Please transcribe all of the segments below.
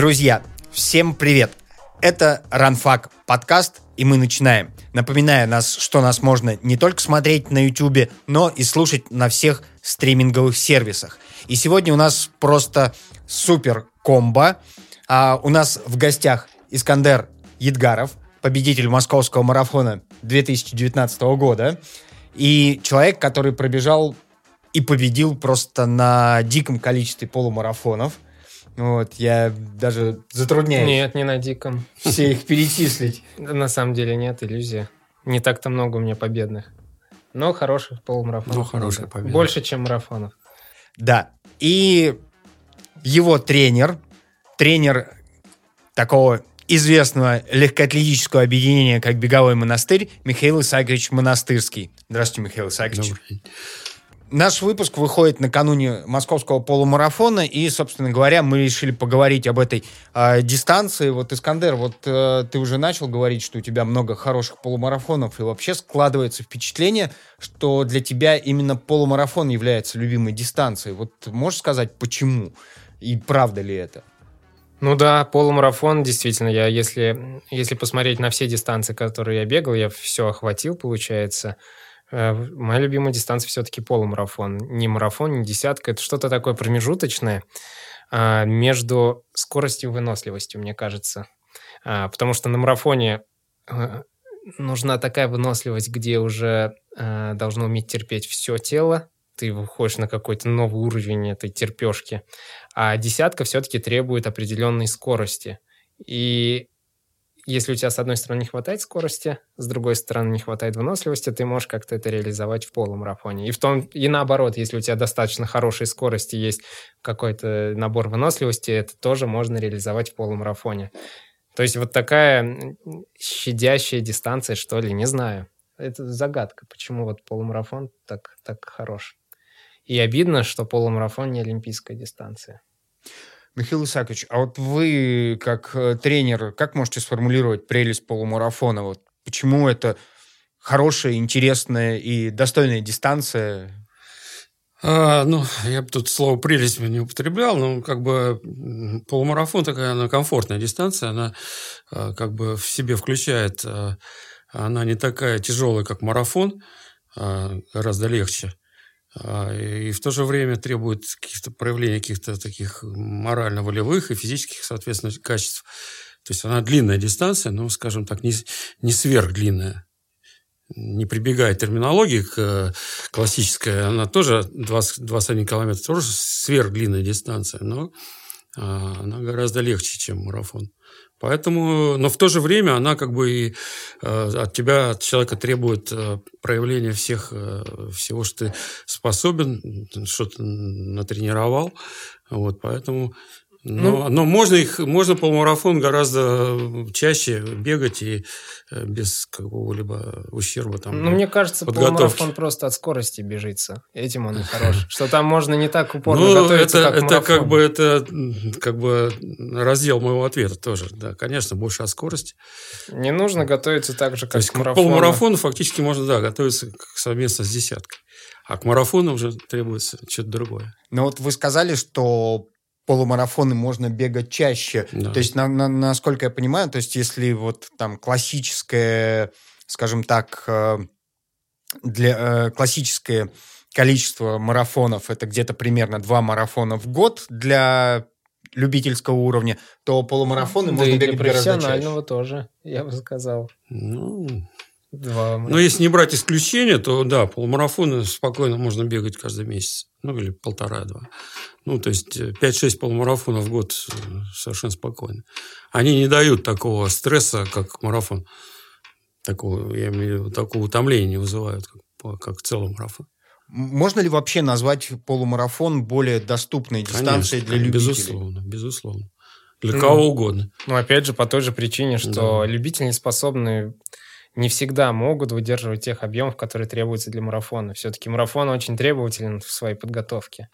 Друзья, всем привет! Это Ранфак подкаст, и мы начинаем. Напоминаю нас, что нас можно не только смотреть на YouTube, но и слушать на всех стриминговых сервисах. И сегодня у нас просто супер комбо. А, у нас в гостях Искандер Едгаров, победитель московского марафона 2019 года, и человек, который пробежал и победил просто на диком количестве полумарафонов. Вот, я даже затрудняюсь. Нет, не на диком. Все их перечислить. На самом деле нет, иллюзия. Не так-то много у меня победных. Но хороших полумарафонов. Ну, хорошая победа. Больше, чем марафонов. Да. И его тренер, тренер такого известного легкоатлетического объединения, как «Беговой монастырь», Михаил Исаакович Монастырский. Здравствуйте, Михаил Исаакович. Добрый день. Наш выпуск выходит накануне московского полумарафона, и, собственно говоря, мы решили поговорить об этой э, дистанции. Вот, Искандер, вот э, ты уже начал говорить, что у тебя много хороших полумарафонов, и вообще складывается впечатление, что для тебя именно полумарафон является любимой дистанцией. Вот можешь сказать, почему? И правда ли это? Ну да, полумарафон, действительно, я если, если посмотреть на все дистанции, которые я бегал, я все охватил, получается. Э, Моя любимая дистанция все-таки полумарафон. Не марафон, не десятка. Это что-то такое промежуточное а, между скоростью и выносливостью, мне кажется. А, Потому что на марафоне э, нужна такая выносливость, где уже э, должно уметь терпеть все тело. Ты выходишь на какой-то новый уровень этой терпешки. А десятка все-таки требует определенной скорости. И если у тебя с одной стороны не хватает скорости, с другой стороны не хватает выносливости, ты можешь как-то это реализовать в полумарафоне. И в том и наоборот, если у тебя достаточно хорошей скорости, есть какой-то набор выносливости, это тоже можно реализовать в полумарафоне. То есть вот такая щадящая дистанция, что ли, не знаю. Это загадка, почему вот полумарафон так, так хорош. И обидно, что полумарафон не олимпийская дистанция. Михаил Исаакович, а вот вы, как э, тренер, как можете сформулировать прелесть полумарафона? Вот почему это хорошая, интересная и достойная дистанция? А, ну, я бы тут слово «прелесть» не употреблял, но как бы полумарафон такая, она комфортная дистанция, она а, как бы в себе включает, а, она не такая тяжелая, как марафон, а, гораздо легче. А, И в то же время требует каких-то проявления каких-то таких морально-волевых и физических, соответственно, качеств. То есть она длинная дистанция, но, скажем так, не, не сверхдлинная. Не прибегая терминологии к э, классической, она тоже 20, 21 километр, тоже сверхдлинная дистанция, но а, она гораздо легче, чем марафон. Поэтому, но в то же время она как бы и э, от тебя, от человека требует э, проявления всех, э, всего, что ты способен, что ты натренировал. Вот, поэтому но, но можно их, можно полумарафон гораздо чаще бегать и э, без какого-либо ущерба там. Ну, мне кажется, подготовки. полумарафон просто от скорости бежится. Этим он и хорош. Что там можно не так упорно Ну, готовиться, это, как это марафон. как бы это как бы раздел моего ответа тоже. Да, конечно, больше от скорости. Не нужно готовиться так же, То как есть к к марафону. полумарафону фактически можно, да, готовиться к- совместно с десяткой. А к марафону уже требуется что-то другое. Ну вот вы сказали, что полумарафоны можно бегать чаще. Да. То есть, на- на- насколько я понимаю, то есть если вот там классическое, скажем так, э, для э, классическое количество марафонов это где-то примерно два марафона в год для любительского уровня, то полумарафоны Да можно и для бегать чаще. профессионального тоже, я бы сказал. Ну, Два. но если не брать исключения, то да, полумарафоны спокойно можно бегать каждый месяц. Ну, или полтора-два. Ну, то есть э, 5-6 полумарафонов в год э, совершенно спокойно. Они не дают такого стресса, как марафон. Такого, я имею в виду, такого утомления не вызывают, как, как целый марафон. Можно ли вообще назвать полумарафон более доступной дистанцией Конечно, для любителей? Безусловно, безусловно. Для Ну, кого угодно. Ну, опять же, по той же причине, что Да. любители не способны не всегда могут выдерживать тех объемов, которые требуются для марафона. Все-таки марафон очень требователен в своей подготовке.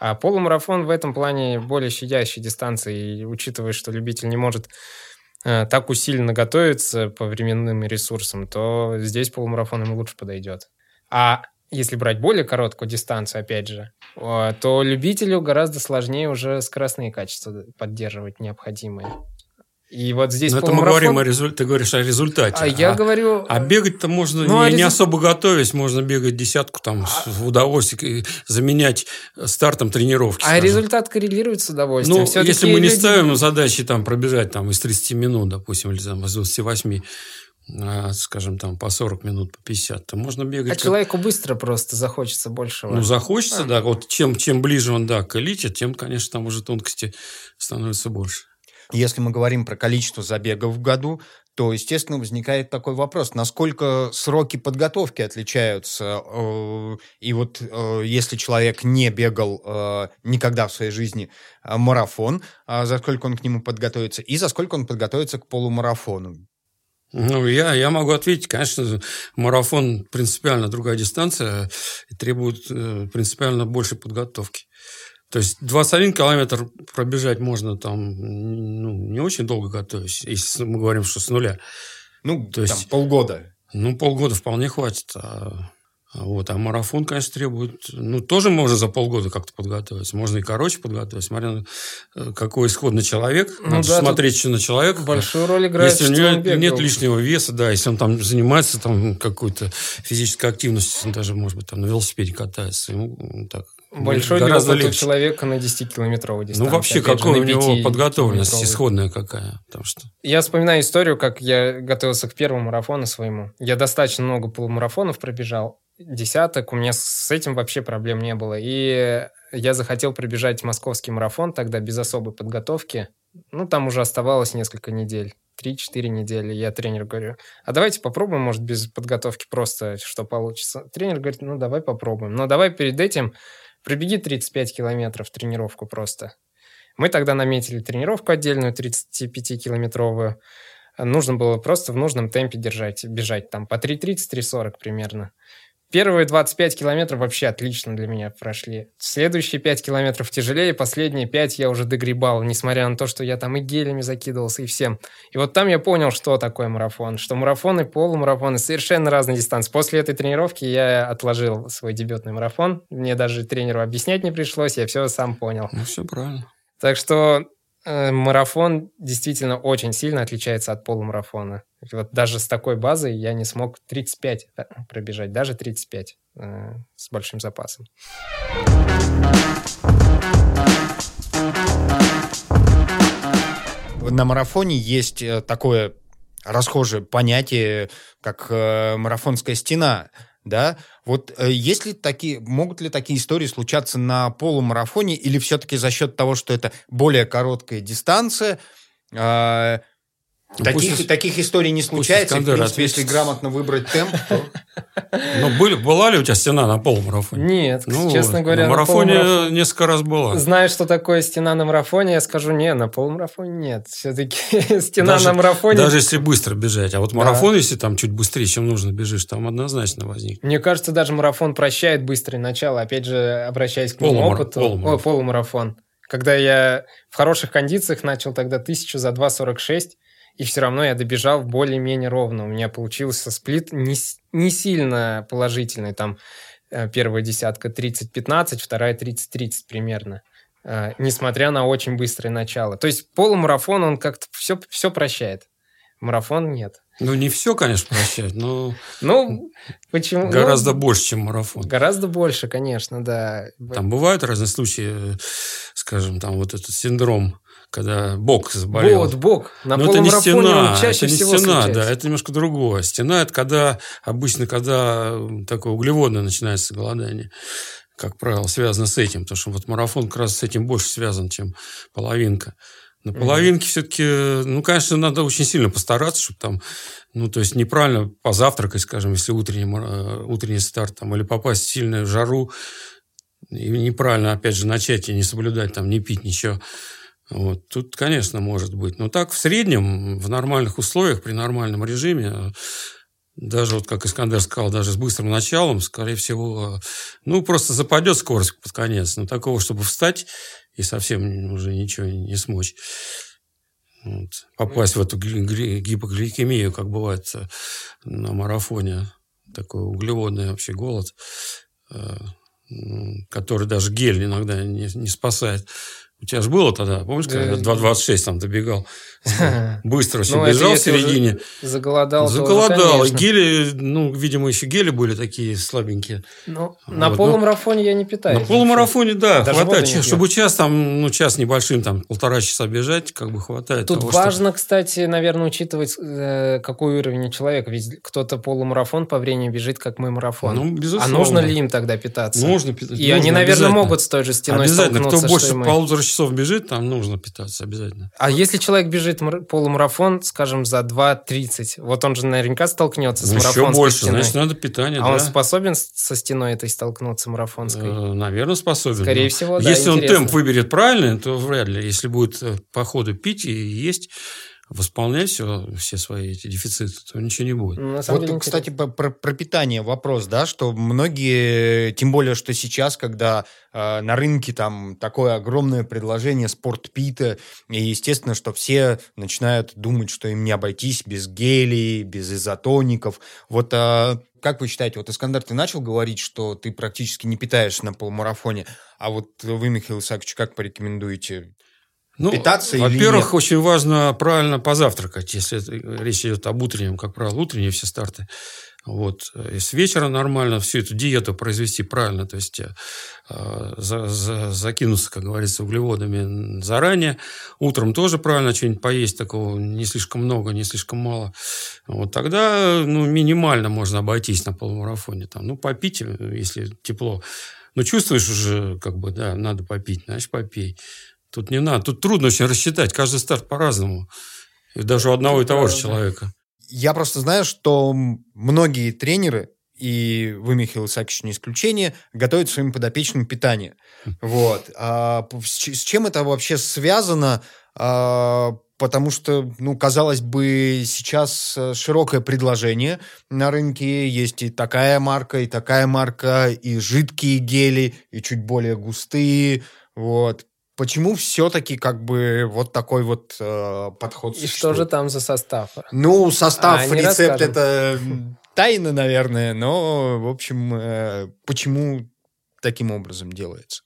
А полумарафон в этом плане более щадящей дистанции. И учитывая, что любитель не может э, так усиленно готовиться по временным ресурсам, то здесь полумарафон ему лучше подойдет. А если брать более короткую дистанцию, опять же, э, то любителю гораздо сложнее уже скоростные качества поддерживать необходимые. И вот здесь Но это мы говорим о результате, ты говоришь о результате. А, а я говорю... А бегать-то можно ну, не, а резу... не особо готовясь, можно бегать десятку там а... в удовольствие, заменять стартом тренировки. А скажем. результат коррелирует с удовольствием. Ну, если мы не люди... ставим задачи там пробежать там из 30 минут, допустим, или там из 28, а, скажем, там по 40 минут, по 50, то можно бегать. А как... человеку быстро просто захочется большего. Ну, захочется, а. да. Вот чем, чем ближе он, да, к элите, тем, конечно, там уже тонкости становится больше. Если мы говорим про количество забегов в году, то, естественно, возникает такой вопрос, насколько сроки подготовки отличаются. Э, и вот э, если человек не бегал э, никогда в своей жизни марафон, а за сколько он к нему подготовится, и за сколько он подготовится к полумарафону. Ну, я, я могу ответить, конечно, марафон принципиально другая дистанция и требует принципиально большей подготовки. То есть 21 километр пробежать можно там ну, не очень долго готовясь, если мы говорим, что с нуля. Ну, то есть полгода. Ну, полгода вполне хватит. А, а, вот, а марафон, конечно, требует... Ну, тоже можно за полгода как-то подготовиться. Можно и короче подготовиться, смотря на э, какой исходный человек. Ну, Надо да, смотреть еще на человека. Большую роль играет, Если у него нет лишнего веса, да, если он там занимается там какой-то физической активностью, он даже, может быть, там на велосипеде катается, ему так Большой гораздо легче. человека на 10-километровой дистанции? Ну, вообще, какая у него подготовленность исходная какая? Потому что... Я вспоминаю историю, как я готовился к первому марафону своему. Я достаточно много полумарафонов пробежал, десяток, у меня с этим вообще проблем не было. И я захотел пробежать московский марафон тогда без особой подготовки. Ну, там уже оставалось несколько недель. 3-4 недели. Я тренеру говорю, а давайте попробуем, может, без подготовки просто, что получится. Тренер говорит, ну, давай попробуем. Но давай перед этим Пробеги 35 километров тренировку просто. Мы тогда наметили тренировку отдельную, 35-километровую. Нужно было просто в нужном темпе держать, бежать там по 3.30-3.40 примерно. Первые 25 километров вообще отлично для меня прошли. Следующие 5 километров тяжелее, последние 5 я уже догребал, несмотря на то, что я там и гелями закидывался, и всем. И вот там я понял, что такое марафон, что марафон и полумарафон совершенно разные дистанции. После этой тренировки я отложил свой дебютный марафон. Мне даже тренеру объяснять не пришлось, я все сам понял. Ну, все правильно. Так что марафон действительно очень сильно отличается от полумарафона. Вот даже с такой базой я не смог 35 пробежать, даже 35 э, с большим запасом. На марафоне есть э, такое расхожее понятие, как э, марафонская стена да, вот э, есть ли такие, могут ли такие истории случаться на полумарафоне или все-таки за счет того, что это более короткая дистанция, ну, таких, пусть, таких историй не случается. В принципе, если грамотно выбрать темп, то... Ну, были, была ли у тебя стена на полумарафоне? Нет, ну, честно говоря, на марафоне на полумарафон... несколько раз была. Знаешь, что такое стена на марафоне, я скажу, не, на полумарафоне нет. Все-таки стена даже, на марафоне... Даже если быстро бежать. А вот марафон, да. если там чуть быстрее, чем нужно бежишь, там однозначно возникнет. Мне кажется, даже марафон прощает быстрое начало. Опять же, обращаясь к моему Полумар... опыту. Полумарафон. Ой, полумарафон. Когда я в хороших кондициях начал тогда тысячу за 2.46, и все равно я добежал более-менее ровно. У меня получился сплит не, не сильно положительный, там э, первая десятка 30-15, вторая 30-30 примерно, э, несмотря на очень быстрое начало. То есть полумарафон, он как-то все, все прощает. Марафон нет. Ну, не все, конечно, прощает, но... Ну, почему? Гораздо ну, больше, чем марафон. Гораздо больше, конечно, да. Там бывают разные случаи, скажем, там вот этот синдром когда бок заболел. Вот, бок. На Но это не стена, чаще это не всего стена, случается. да, это немножко другое. Стена – это когда, обычно, когда такое углеводное начинается голодание как правило, связано с этим, потому что вот марафон как раз с этим больше связан, чем половинка. На половинке mm-hmm. все-таки, ну, конечно, надо очень сильно постараться, чтобы там, ну, то есть неправильно позавтракать, скажем, если утренний, э, утренний старт, там, или попасть в сильную жару, и неправильно, опять же, начать и не соблюдать, там, не пить ничего. Вот. Тут, конечно, может быть. Но так в среднем, в нормальных условиях, при нормальном режиме, даже вот, как Искандер сказал, даже с быстрым началом, скорее всего, ну, просто западет скорость под конец. Но такого, чтобы встать и совсем уже ничего не смочь. Вот. Попасть в эту гипогликемию, как бывает на марафоне, такой углеводный вообще голод, который даже гель иногда не, не спасает. У тебя же было тогда, помнишь, когда 2.26 там добегал? Быстро все ну, бежал в середине. Заголодал. Заголодал. Гели, ну, видимо, еще гели были такие слабенькие. Ну, вот. на полумарафоне я не питаюсь. На полумарафоне, да, хватает. Чтобы час там, ну, час небольшим, там, полтора часа бежать, как бы хватает. Тут важно, кстати, наверное, учитывать, э, какой уровень у человека. Ведь кто-то полумарафон по времени бежит, как мы марафон. Ну, безусловно. А нужно ли им тогда питаться? Нужно питаться. И они, наверное, могут с той же стеной Обязательно. Кто больше полутора часов бежит, там нужно питаться обязательно. А если человек бежит полумарафон, скажем, за 2.30, вот он же наверняка столкнется ну, с марафонской еще больше, стеной. значит, надо питание, А да. он способен со стеной этой столкнуться марафонской? Э, наверное, способен. Скорее но. всего, да, Если интересно. он темп выберет правильный, то вряд ли. Если будет э, по ходу пить и есть восполнять все, все свои эти дефициты, то ничего не будет. Ну, на самом вот, деле, кстати, про, про питание вопрос, да, что многие, тем более, что сейчас, когда э, на рынке там такое огромное предложение спортпита, и естественно, что все начинают думать, что им не обойтись без гелей, без изотоников. Вот э, как вы считаете, вот, Искандер, ты начал говорить, что ты практически не питаешься на полумарафоне, а вот вы, Михаил Исаакович, как порекомендуете ну, питаться Во-первых, очень важно правильно позавтракать, если речь идет об утреннем, как правило, утренние все старты. Вот. И с вечера нормально всю эту диету произвести правильно, то есть э, за, за, закинуться, как говорится, углеводами заранее. Утром тоже правильно что-нибудь поесть, такого не слишком много, не слишком мало. Вот тогда ну, минимально можно обойтись на полумарафоне. Там, ну, попить, если тепло. Но чувствуешь уже, как бы, да, надо попить, значит, попей. Тут не надо. Тут трудно очень рассчитать. Каждый старт по-разному. И даже у одного и того же человека. Я просто знаю, что многие тренеры, и вы, Михаил Исаакович, не исключение, готовят своим подопечным питание. Хм. Вот. А с чем это вообще связано? А, потому что, ну, казалось бы, сейчас э, широкое предложение на рынке. Есть и такая марка, и такая марка, и жидкие гели, и чуть более густые. Вот. Почему все-таки как бы вот такой вот э, подход И что же там за состав? Ну, состав, а, рецепт это тайна, наверное, но, в общем, э, почему таким образом делается?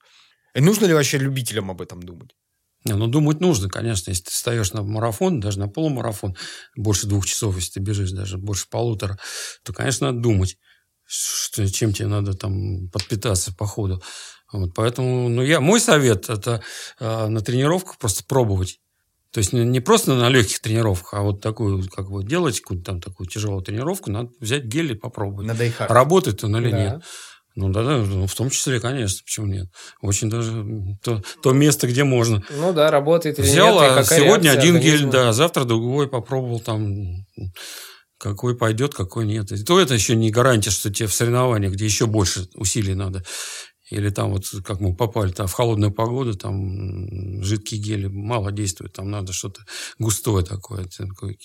И нужно ли вообще любителям об этом думать? Не, ну, думать нужно, конечно. Если ты встаешь на марафон, даже на полумарафон, больше двух часов, если ты бежишь, даже больше полутора, то, конечно, надо думать, что, чем тебе надо там подпитаться по ходу. Вот, поэтому ну, я, мой совет – это э, на тренировках просто пробовать. То есть не, не просто на легких тренировках, а вот такую, как бы делать какую-то там такую тяжелую тренировку, надо взять гель и попробовать. На дайхард. Работает он или да. нет. Ну да, да, ну, в том числе, конечно, почему нет? Очень даже то, то место, где можно. Ну да, работает или Взял, нет, а сегодня один организма. гель, да, завтра другой попробовал там какой пойдет, какой нет. И то это еще не гарантия, что тебе в соревнованиях, где еще больше усилий надо, или там вот, как мы попали там, в холодную погоду, там жидкие гели мало действуют, там надо что-то густое такое, такое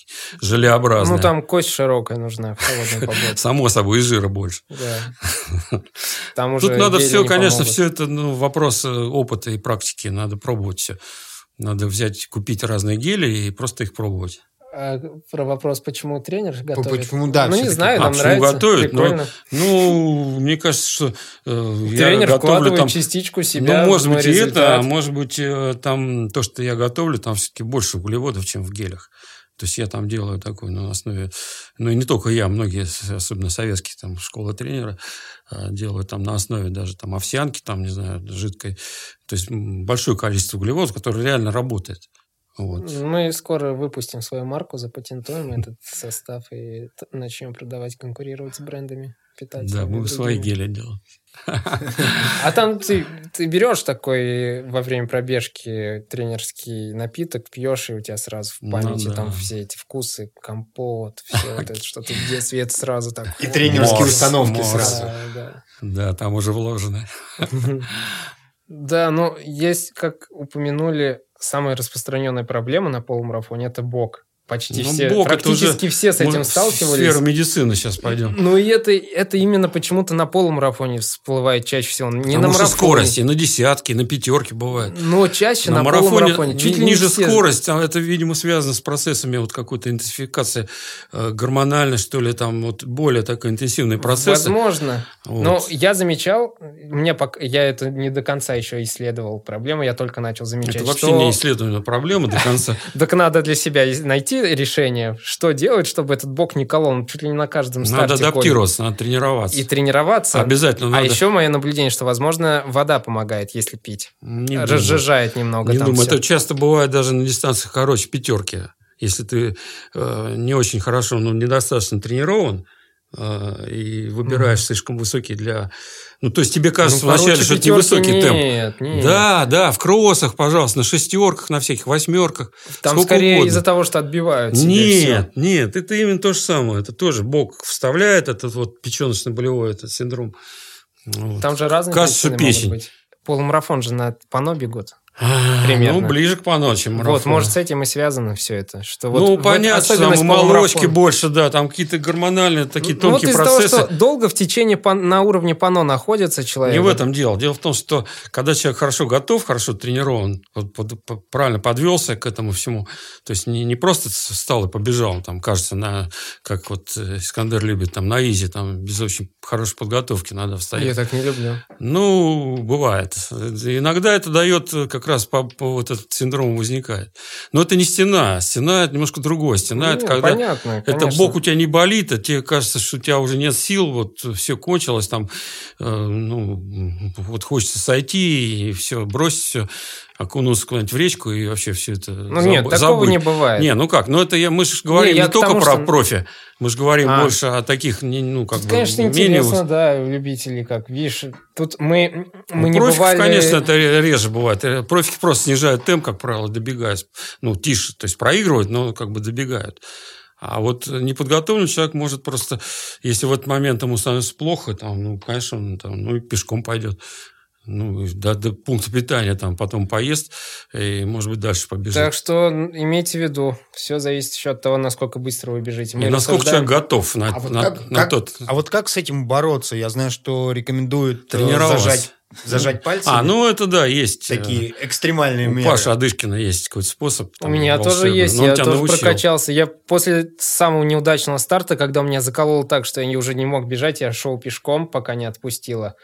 желеобразное. Ну, там кость широкая нужна в холодную погоду. Само собой, и жира больше. Да. Там уже Тут надо все, конечно, все это ну, вопрос э, опыта и практики, надо пробовать все. Надо взять, купить разные гели и просто их пробовать. А про вопрос, почему тренер готовит? Почему, да, ну, не знаю, нам а нравится, готовит, прикольно. Но, ну, мне кажется, что э, Тренер я готовлю там, частичку себя Ну, может быть, и это, а может быть, э, там то, что я готовлю, там все-таки больше углеводов, чем в гелях. То есть я там делаю такой ну, на основе, ну и не только я, многие, особенно советские там школы тренера э, делают там на основе даже там овсянки, там, не знаю, жидкой. То есть большое количество углеводов, которые реально работает. Вот. Мы скоро выпустим свою марку, запатентуем этот состав и начнем продавать, конкурировать с брендами питательными. Да, будем свои гели делать. А там ты, ты берешь такой во время пробежки тренерский напиток, пьешь, и у тебя сразу в ну памяти ну, да. там все эти вкусы, компот, все вот это, что-то в детстве это сразу так... И тренерские морс, установки морс. сразу. Да, да. да, там уже вложено. Да, но есть, как упомянули, самая распространенная проблема на полумарафоне – это бок. Почти Ну, все, это практически уже все с этим мы В сталкивались. сферу медицины сейчас пойдем. Ну и это, это именно почему-то на полумарафоне всплывает чаще всего. Не на Потому что марафоне. скорость и на десятки, на пятерки бывает. Но чаще на, На марафоне полумарафоне. Чуть ли не ниже все. скорость, а это, видимо, связано с процессами вот какой-то интенсификации э, гормональной, что ли, там вот более такой интенсивный процесс. Возможно. Вот. Но я замечал, мне пока, я это не до конца еще исследовал проблему, я только начал замечать, Это вообще что не исследование проблемы до конца. так надо для себя из- найти решение, что делать, чтобы этот бок не колол, Он чуть ли не на каждом Надо старте колет. адаптироваться, надо тренироваться. и тренироваться. Обязательно А надо. еще мое наблюдение, что, возможно, вода помогает, если пить. Не думаю. Разжижает немного Не там думаю. всё. Это часто бывает даже на дистанциях короче пятерки. Если ты э, не очень хорошо, но недостаточно тренирован, э, и выбираешь слишком высокий для... Ну, то есть тебе кажется Ну, вначале, что это невысокий темп. Нет, нет. Да, да, в кроссах, пожалуйста, на шестерках, на всяких восьмерках. Там сколько скорее из-за того, что отбивают себе всё. Нет, нет, это именно то же самое. Это тоже Бог вставляет этот вот печеночно-болевой этот синдром. Вот. Там же разные Кажется, причины могут быть. Полумарафон же на пано бегут. А, примерно. Ну, ближе к поночи Вот, может, с этим и связано все это. Что вот ну, в- понятно, что там и молочки больше, да, там какие-то гормональные такие Ну, вот тонкие из-за процессы. того, что долго в течение на уровне пано находится человек. Не в этом дело. Дело в том, что когда человек хорошо готов, хорошо тренирован, вот под- по- правильно подвелся к этому всему, то есть не, не просто встал и побежал, там, кажется, на, как вот э, Искандер любит, там, на изи, там, без очень хорошей подготовки надо встать. Я так не люблю. Ну, бывает. Иногда это дает э, как раз по, по вот этот синдром возникает. Но это не стена. Стена это немножко другое. Стена это Не, когда понятно, это конечно. бок у тебя не болит, а тебе кажется, что у тебя уже нет сил, вот все кончилось, там, э, ну, вот хочется сойти и все, бросить все, окунуться куда-нибудь в речку и вообще все это Ну нет, забы- такого забыть. не бывает. Не, ну как, ну это я, мы же говорим Не, не, только тому, про что- профи, мы же говорим А. больше о таких, ну, как Тут, бы, конечно, менее интересно, да, у любителей, как видишь. Тут мы, мы Ну, не профиков, бывали... конечно, это ре- реже бывает. Э, Профики просто снижают темп, как правило, добегая. Ну, тише, то есть проигрывают, но как бы добегают. А вот неподготовленный человек может просто, если в этот момент ему становится плохо, там, ну, конечно, он там, ну, и пешком пойдет. Ну, и до, до пункта питания там потом поест и, может быть, дальше побежит. Так что имейте в виду, все зависит еще от того, насколько быстро вы бежите. и Мы насколько рассуждаем- человек готов на, А вот на- как- на как- тот... А вот как с этим бороться? Я знаю, что рекомендуют э, Тренироваться. зажать, зажать пальцы. А, ну, это да, есть. э, такие экстремальные У меры. Паши Адышкина есть какой-то способ. У там, меня тоже волшебный, есть, но он я тоже научил. прокачался. Я после самого неудачного старта, когда меня закололо так, что я уже не мог бежать, я шел пешком, пока не отпустило.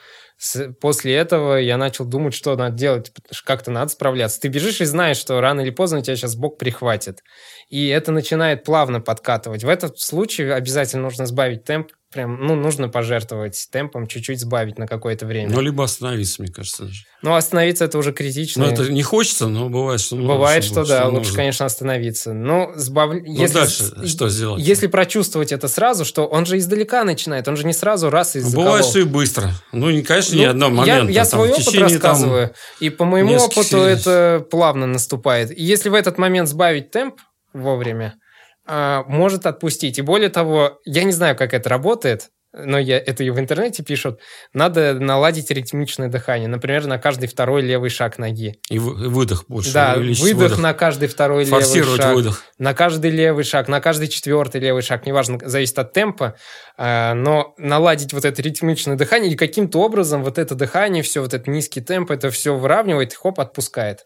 После этого я начал думать, что надо делать, как-то надо справляться. Ты бежишь и знаешь, что рано или поздно тебя сейчас бок прихватит. И это начинает плавно подкатывать. В этом случае обязательно нужно сбавить темп. Прям, ну, нужно пожертвовать темпом, чуть-чуть сбавить на какое-то время. Ну, либо остановиться, мне кажется. даже. Но остановиться это уже критично. Ну, это не хочется, но бывает, что нужно, Бывает, что да, лучше, нужно. конечно, остановиться. Но сбав... Ну, если... дальше что сделать? Если прочувствовать это сразу, что он же издалека начинает, он же не сразу раз и Ну, заколол. Бывает, что и быстро. Ну, не, конечно, не Ну, одного я, момента. я там, свой опыт течение, там, рассказываю, и по моему нескольких опыту это плавно наступает. И если в этот момент сбавить темп вовремя, а, может отпустить. И более того, я не знаю, как это работает, но я, это и в интернете пишут, надо наладить ритмичное дыхание. Например, на каждый второй левый шаг ноги. И вы- и выдох больше. да, увеличить выдох, на каждый второй Форсировать левый шаг. выдох. На каждый левый шаг, на каждый четвертый левый шаг, неважно, зависит от темпа, а, но наладить вот это ритмичное дыхание и каким-то образом вот это дыхание, все вот этот низкий темп, это все выравнивает и хоп, отпускает.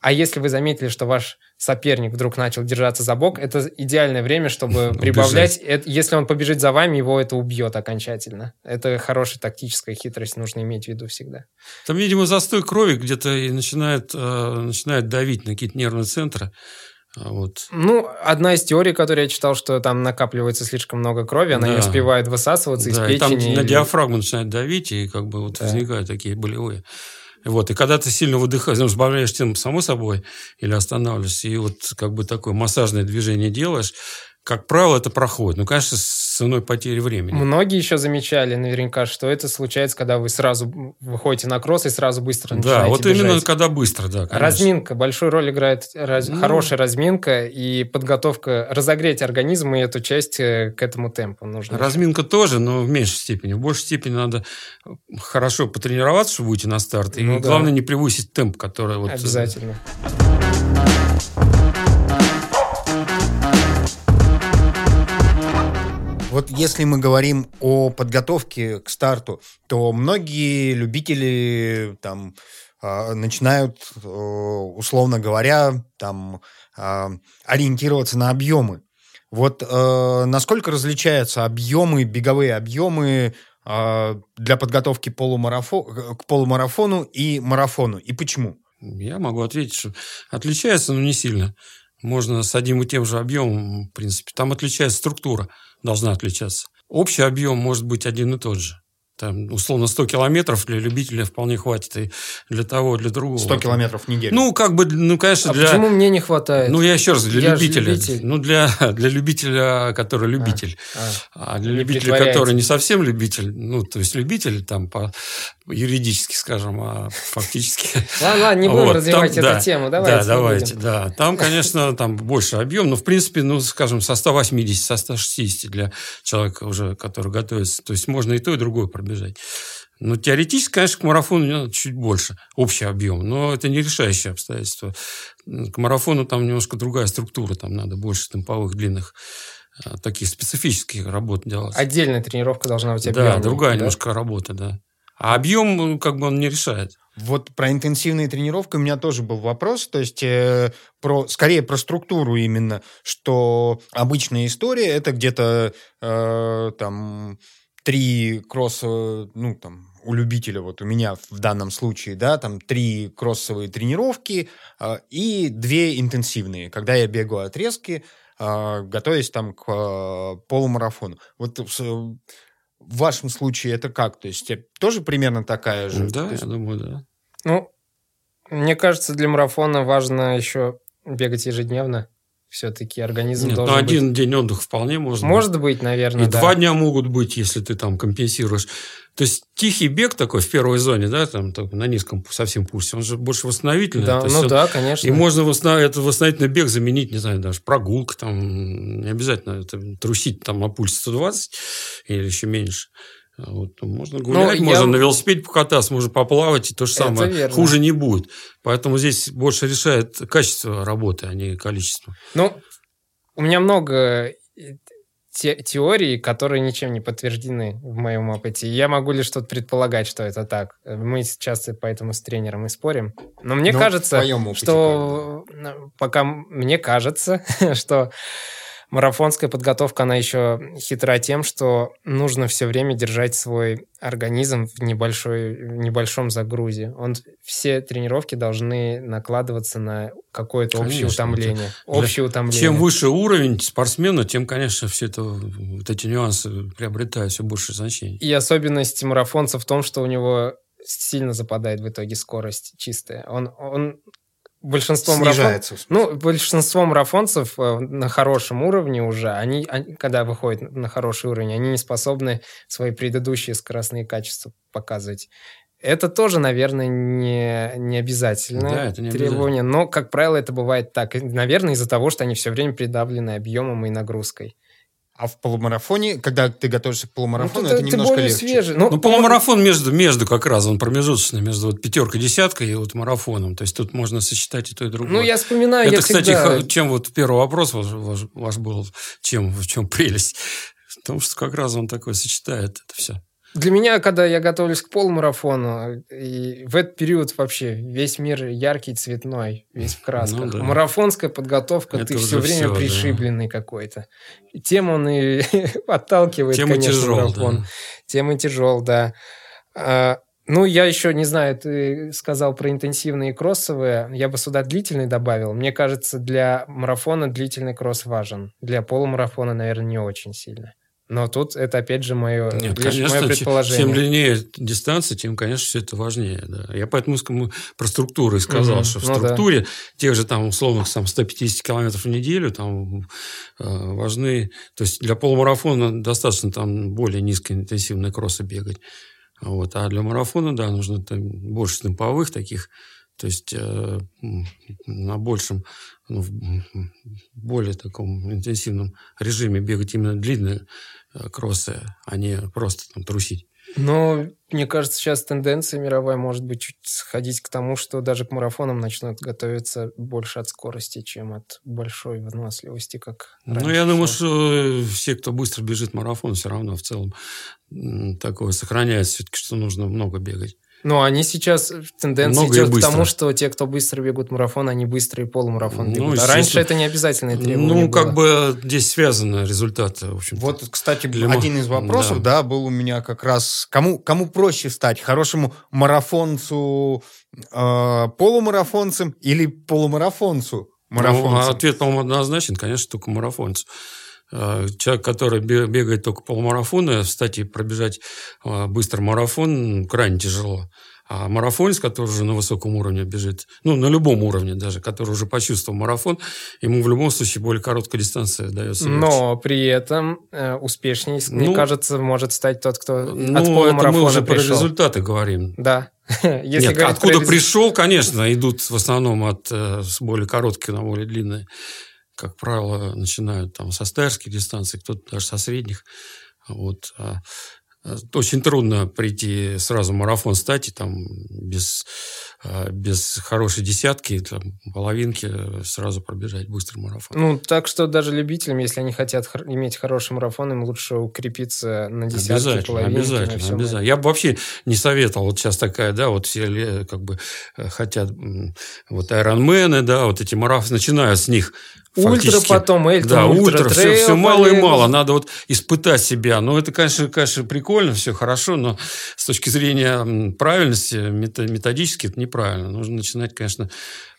А если вы заметили, что ваш соперник вдруг начал держаться за бок, это идеальное время, чтобы прибавлять. Это- Если он побежит за вами, его это убьет окончательно. Это хорошая тактическая хитрость, нужно иметь в виду всегда. Там, видимо, застой крови где-то и начинает, э, начинает давить на какие-то нервные центры. А Вот. Ну, одна из теорий, которую я читал, что там накапливается слишком много крови, она не Да. успевает высасываться из Да, и там печени. на или- диафрагму начинает давить, и как бы вот Да. возникают такие болевые. Вот, и когда ты сильно выдыхаешь, ну, сбавляешь темп само собой или останавливаешься, и вот как бы такое массажное движение делаешь, как правило, это проходит. Ну, конечно, с ценой потери времени. Многие еще замечали наверняка, что это случается, когда вы сразу выходите на кросс и сразу быстро Да, начинаете вот бежать. именно когда быстро, да. конечно. Разминка. Большую роль играет раз- Ну. хорошая разминка и подготовка, разогреть организм и эту часть э, к этому темпу нужно. Разминка тоже, но в меньшей степени. В большей степени надо хорошо потренироваться, чтобы выйти на старт. И Ну да. главное не превысить темп, который вот... э, Обязательно. Вот если мы говорим о подготовке к старту, то многие любители там а, начинают, э, условно говоря, там а, ориентироваться на объемы. Вот э, насколько различаются объемы, беговые объемы э, для подготовки полумарафо... к полумарафону и марафону, и почему? Я могу ответить, что отличается, но не сильно. Можно с одним и тем же объемом, в принципе. Там отличается структура, должна отличаться. Общий объем может быть один и тот же там, условно, 100 километров для любителя вполне хватит и для того, для другого. 100 километров в неделю? Ну, как бы, ну, конечно, а для... почему мне не хватает? Ну, я еще раз, для я любителя. Любитель. Ну, для, для любителя, который любитель. А, а. а для не любителя, который не совсем любитель, ну, то есть любитель там по юридически, скажем, а фактически... Ладно, ладно, не будем развивать эту тему, давайте. Да, давайте, да. Там, конечно, там больше объем, но, в принципе, ну, скажем, со 180, со 160 для человека уже, который готовится. То есть можно и то, и другое пробежать. Ну, теоретически, конечно, к марафону надо чуть больше, общий объем, но это не решающее обстоятельство. К марафону там немножко другая структура, там надо больше темповых, длинных э, таких специфических работ делать. Отдельная тренировка должна быть объемной. Да, другая да? немножко работа, да. А объем, как бы, он не решает. Вот про интенсивные тренировки у меня тоже был вопрос, то есть э, про, скорее про структуру именно, что обычная история это где-то э, там три кросса, ну, там, у любителя, вот у меня в данном случае, да, там три кроссовые тренировки э, и две интенсивные, когда я бегаю отрезки, э, готовясь там к э, полумарафону. Вот в вашем случае это как? То есть тоже примерно такая же? Да, есть... я думаю, да. Ну, мне кажется, для марафона важно еще бегать ежедневно все-таки организм Нет, должен ну, один быть... день отдыха вполне можно Может быть, быть наверное, И да. два дня могут быть, если ты там компенсируешь. То есть тихий бег такой в первой зоне, да, там на низком совсем пульсе, он же больше восстановительный. Да, ну он... да, конечно. И можно восстанов... этот восстановительный бег заменить, не знаю, даже прогулка, там не обязательно это, трусить там на пульсе 120 или еще меньше. Вот, можно ну, гулять, Но можно я... на велосипеде покататься, можно поплавать, и то же самое. верно. Хуже не будет. Поэтому здесь больше решает качество работы, а не количество. Ну, у меня много те теорий, которые ничем не подтверждены в моем опыте. Я могу лишь что-то предполагать, что это так. Мы сейчас поэтому с тренером и спорим. Но мне Но кажется, что пока мне кажется, что марафонская подготовка, она еще хитра тем, что нужно все время держать свой организм в, небольшой, в небольшом загрузе. Он, все тренировки должны накладываться на какое-то общее утомление. Общее утомление. Чем выше уровень спортсмена, тем, конечно, все это, вот эти нюансы приобретают все больше значения. И особенность марафонца в том, что у него сильно западает в итоге скорость чистая. Он, он большинство Снижается. Марафон... Ну, большинство марафонцев э, на хорошем уровне уже, они, они, когда выходят на хороший уровень, они не способны свои предыдущие скоростные качества показывать. Это тоже, наверное, не, не обязательное да, это не требование, но, как правило, это бывает так. Наверное, из-за того, что они все время придавлены объемом и нагрузкой. А в полумарафоне, когда ты готовишься к полумарафону, ну, это немножко легче. Свежий. Ну, ну полумарафон между, между как раз, он промежуточный, между вот пятеркой, десяткой и вот марафоном. То есть тут можно сосчитать и то, и другое. Ну, я вспоминаю, Это, я кстати, всегда... чем вот первый вопрос ваш, ваш, ваш был, чем, в чем прелесть? В том, что как раз он такой сочетает это все. Для меня, когда я готовлюсь к полумарафону, и в этот период вообще весь мир яркий, цветной, весь в красках. Ну, да. Марафонская подготовка, Это ты все время все, пришибленный да. какой-то. Тем он и отталкивает, Тема конечно, тяжел, марафон. Да. Тема тяжел, да. А, ну, я еще не знаю, ты сказал про интенсивные кроссовые. Я бы сюда длительный добавил. Мне кажется, для марафона длительный кросс важен. Для полумарафона, наверное, не очень сильно. Но тут это, опять же, мое, Нет, конечно, мое предположение. Чем длиннее дистанция, тем, конечно, все это важнее. Да. Я поэтому про структуру и сказал, угу. что в ну, структуре да. тех же там условных там, 150 километров в неделю там, э, важны... То есть для полумарафона достаточно там более низкоинтенсивные кроссы бегать. Вот. А для марафона, да, нужно там, больше темповых таких то есть э, на большем, ну, в более таком интенсивном режиме бегать именно длинные э, кроссы, а не просто там трусить. Но мне кажется, сейчас тенденция мировая может быть чуть сходить к тому, что даже к марафонам начнут готовиться больше от скорости, чем от большой выносливости, как Ну, я думаю, что все, кто быстро бежит марафон, все равно в целом такое сохраняет все-таки, что нужно много бегать. Ну, они сейчас тенденция Много и идет к быстро. тому, что те, кто быстро бегут марафон, они быстрый полумарафон Ну, бегут. а естественно. раньше это не обязательное требование Ну, как было. бы здесь связаны результаты, в общем Вот, кстати, Для один из вопросов, да. был у меня как раз, кому, кому проще стать, хорошему марафонцу, э, полумарафонцем или полумарафонцу? Ну, а Марафонцем. ответ, по-моему, однозначен, конечно, только марафонец. Э, Человек, который бе- бегает только полумарафоны, кстати, пробежать э, быстро марафон крайне тяжело. А марафонец, который уже на высоком уровне бежит, ну, на любом уровне даже, который уже почувствовал марафон, ему в любом случае более короткая дистанция дается легче. Но при этом э, успешнее, мне Ну, кажется, может стать тот, кто от Ну, мы полумарафона уже про пришел. результаты говорим. Да. Если Нет, про откуда резу- пришел, конечно, идут в основном от э, с более коротких на более длинные. Как правило, начинают там со стайерских дистанций, кто-то даже со средних. Вот. А, Очень трудно прийти сразу в марафон стать и там без, а, без хорошей десятки, там, половинки э, сразу пробежать быстрый марафон. Ну, так что даже любителям, если они хотят хор- иметь хороший марафон, им лучше укрепиться на десятки, Обязательно, половинки, обязательно, обязательно. Я бы вообще не советовал. Вот сейчас такая, да, вот все как бы э, хотят вот айронмены, да, вот эти марафоны, начинают с них Ультра потом, Эльтон, Да, ультра, ультра, все, все мало и мало. Надо вот испытать себя. Ну, это, конечно, конечно, прикольно, все хорошо, но с точки зрения правильности, методически, это неправильно. Нужно начинать, конечно,